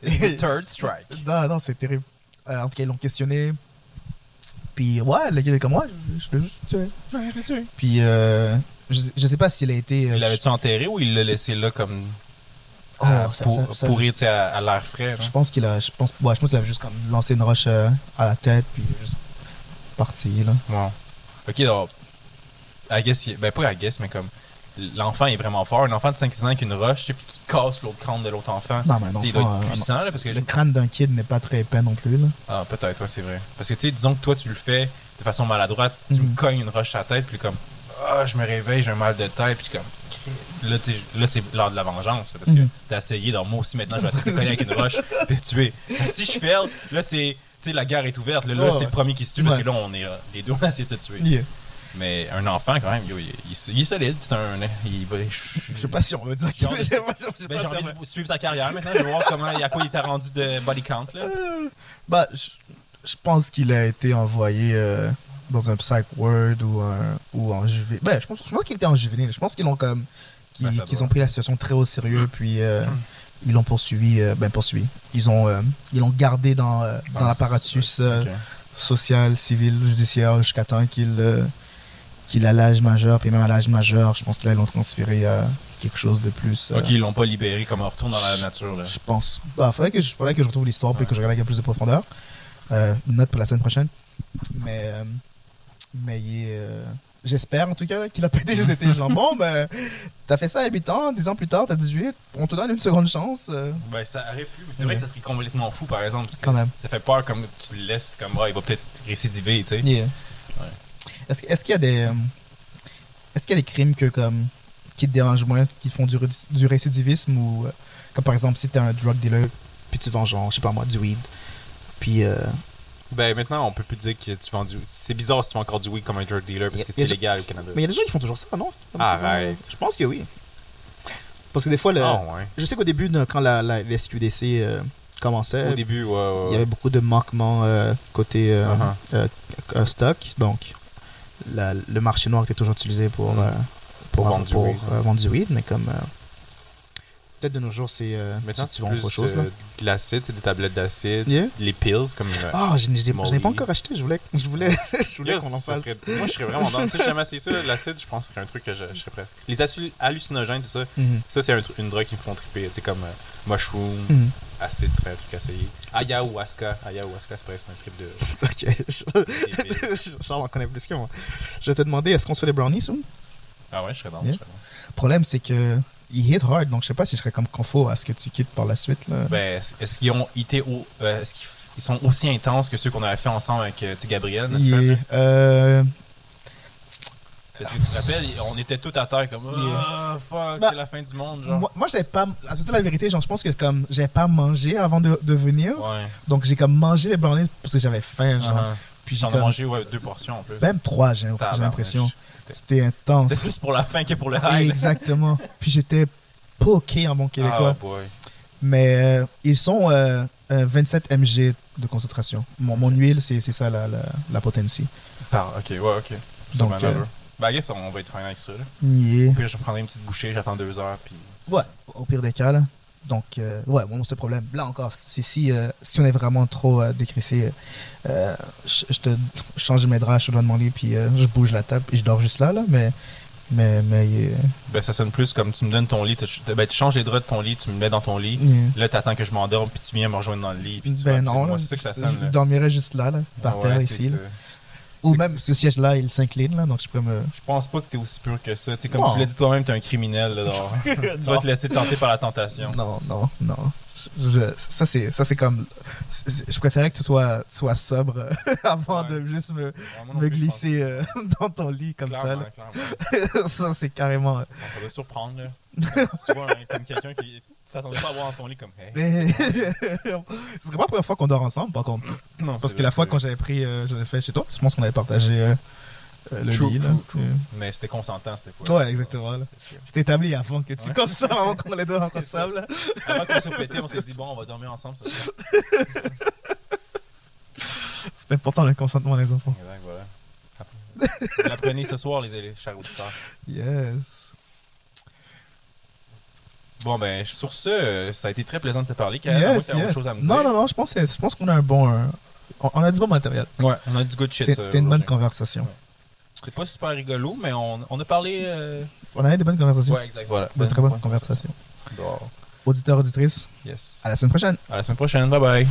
The third strike. Non, non, c'est terrible. Euh, en tout cas, ils l'ont questionné. Puis, ouais, le gars est comme moi, je l'ai tué. Ouais, je l'ai tué. Puis, euh, je, sais- je sais pas s'il a été. euh, Il l'avait-tu enterré ou il l'a laissé là comme. Oh, à- ça- pour, ça- à, à l'air frais. Je pense qu'il a. Je pense, ouais, je pense qu'il avait juste comme lancé une roche à la tête, puis juste parti, là. Wow. Ok, donc. I guess, ben pas I guess, mais comme. L'enfant est vraiment fort. Un enfant de 5-6 ans avec une roche, tu sais, puis qui casse l'autre crâne de l'autre enfant. Non, mais sais, il doit être euh, puissant, là, parce que. Le crâne d'un kid n'est pas très épais non plus, là. Ah, peut-être, ouais, c'est vrai. Parce que, tu sais, disons que toi, tu le fais de façon maladroite, tu Mhm. me cognes une roche à la tête, puis comme. Ah, je me réveille, j'ai un mal de tête, puis comme. Là, là c'est l'heure de la vengeance, parce que Mhm. t'as essayé, donc moi aussi, maintenant, je vais essayer de te cogner avec une roche, puis tuer. Si je fail, là, c'est. Tu sais, la guerre est ouverte. Là, c'est ouais. le premier qui se tue, parce que là, on est. euh, les deux, on a essayé de te tuer. Yeah. Mais un enfant, quand même, yo, il, il- il est solide. C'est un. Il va. Je sais pas si on veut dire qu'il je je pas j'ai envie de suivre sa carrière maintenant. Je vais voir comment, à quoi il était rendu de body count. Là. Bah, je, je pense qu'il a été envoyé euh, dans un psych word ou, un, ou en juvénile. Ben, je pense, je pense qu'il était en juvénile. Je pense qu'ils l'ont comme. qu'ils Ben, ont pris la situation très au sérieux, puis euh, ils l'ont poursuivi. euh, ben, poursuivi. Ils ont, euh, ils l'ont gardé dans, euh, dans Ah, l'apparatus euh, social, civil, judiciaire jusqu'à temps qu'il euh, qu'il a l'âge majeur. Puis même à l'âge majeur, je pense que là, ils l'ont transféré à quelque chose de plus. euh, Ok, ils l'ont pas libéré comme un retour dans la nature. Là. je pense. Bah, faudrait que je, faudrait que je retrouve l'histoire puis que je regarde avec plus de profondeur. Euh, une note pour la semaine prochaine. Mais, euh, mais il est, euh, j'espère en tout cas qu'il a pas été juste été bon, ben, t'as fait ça à 8 ans, 10 ans plus tard, t'as 18, on te donne une seconde chance. euh. Ben, ça arrive plus. mais C'est vrai que ça serait complètement fou, par exemple. Quand même. Ça fait peur comme tu le laisses, comme ah, il va peut-être récidiver, tu sais. Yeah. Ouais. Est-ce, que- est-ce qu'il y a des, euh, est-ce qu'il y a des crimes que comme qui te dérangent moins, qui font du, ré- du récidivisme ou euh, comme par exemple si t'es un drug dealer puis tu vends genre, je sais pas moi, du weed, puis euh, Ben, maintenant, on peut plus dire que tu vends du. C'est bizarre si tu vends encore du weed comme un drug dealer parce que a- c'est légal au Canada. Mais il y a des gens qui font toujours ça, non? Arrête. Je pense que oui. Parce que des fois, le- Ah, ouais. je sais qu'au début, quand la, la, la SQDC euh, commençait, Au début, ouais, ouais, il y avait beaucoup de manquements euh, côté Uh-huh. stock. Donc, la- le marché noir était toujours utilisé pour, Mm. euh, pour, Pour vendre du pour, weed, euh, vendre du weed. Mais comme. Peut-être de nos jours, c'est. euh, Maintenant, tu c'est plus autre chose. là. euh, de l'acide, c'est des tablettes d'acide, Yeah. les pills comme. euh, Ah, je n'ai je Molly. pas encore acheté. Je voulais, je voulais, je voulais Yes, qu'on en fasse. serait- moi, je serais vraiment dans. Tu sais, j'ai jamais essayé ça. L'acide, je pense que ce serait un truc que je, je serais prêt. Les hallucinogènes, c'est ça. Mhm. Ça, c'est un une drogue qui me font triper. Tu sais, comme euh, mushroom, Mhm. acide, très truc à essayer. Ayahuasca. Ayahuasca, c'est presque un trip de. Ok, Charles en connaît plus que moi. Je vais te demander, est-ce qu'on se fait des brownies soon? Ah ouais, je serais dans. Yeah. Le problème, c'est que il hit hard, donc je sais pas si je serais comme confort à ce que tu quittes par la suite. Là. Ben, est-ce qu'ils ont été au. euh, est-ce qu'ils ils sont aussi intenses que ceux qu'on avait fait ensemble avec euh, Gabriel, notre euh, Parce que tu te rappelles, on était tous à terre comme. Ah, fuck, Bah, c'est la fin du monde, genre. moi, moi j'avais pas. À la vérité, genre, je pense que comme j'avais pas mangé avant de, de venir, Ouais. donc j'ai comme mangé les brownies parce que j'avais faim, genre. Uh-huh. Puis j'ai J'en ai comme- mangé ouais, deux portions en plus. Même trois, j'ai l'impression. C'était intense. C'était plus pour la fin que pour le high. Exactement. Puis j'étais poké en bon québécois. Ah, boy. Mais euh, ils sont euh, euh, 27 mg de concentration. Mon, mon huile, c'est c'est ça la, la, la potency. Ah, ok, ouais, ok. Donc, euh, Ben, I guess on va être fin avec ça. Là. Yeah. Puis je prendrai une petite bouchée, j'attends deux heures, puis. Ouais, au pire des cas, là. Donc, euh, ouais, mon seul problème. Là encore, si, si, euh, si on est vraiment trop euh, décrissé, euh, je, je te change mes draps, je te dois demander, puis euh, je bouge la table, et je dors juste là, là. Mais, mais, mais, Ben, ça sonne plus comme tu me donnes ton lit, tu, ben, tu changes les draps de ton lit, tu me mets dans ton lit. Yeah. Là, t'attends que je m'endorme, puis tu viens me rejoindre dans le lit. Puis tu ben non, c'est ça que ça je, sonne. je là. dormirais juste là, là par Ah terre, ouais, ici. Ou même ce siège-là, il s'incline, là, donc je peux me. Je pense pas que t'es aussi pur que ça. T'sais, comme Non. tu l'as dit toi-même, t'es un criminel. Là, tu vas te laisser tenter par la tentation. Non, non, non. Je- ça, c'est, ça, c'est comme. je préférais que tu sois, tu sois sobre avant de juste me, plus, glisser euh, dans ton lit comme Clairement, ça. clairement. ça, c'est carrément. euh, ça doit surprendre. Là. tu vois, hein, comme quelqu'un qui tu t'attendais pas à voir lit comme hey. Ce serait pas la première fois qu'on dort ensemble, par contre. Non, Parce que la fois quand j'avais pris, euh, j'avais fait chez toi, je pense qu'on avait partagé euh, euh, le True, lit. là. true, true. Mais c'était consentant cette fois. Ouais, exactement. là. C'était établi avant que tu consommes, avant qu'on les deux rentre ensemble. Avant qu'on se pétait, on s'est dit bon, on va dormir ensemble. Ça, ça. C'est important le consentement des enfants. Exact, voilà. Vous l'apprenez ce soir, les, les chers auditeurs. Yes. Bon, ben, sur ce, euh, ça a été très plaisant de te parler. Moins que Yes, autre yes. chose à me dire? Non, non, non, je pense, je pense qu'on a un bon. euh, on, a du bon matériel. Ouais, on a du good shit. C'était euh, une bonne aujourd'hui. conversation. C'était pas super rigolo, mais on, on a parlé. euh, On a eu des bonnes conversations. Ouais, exact, voilà. De Bonne- très bonnes bonne conversations. Bon. Auditeurs, auditrices, Yes. à la semaine prochaine. À la semaine prochaine. Bye bye.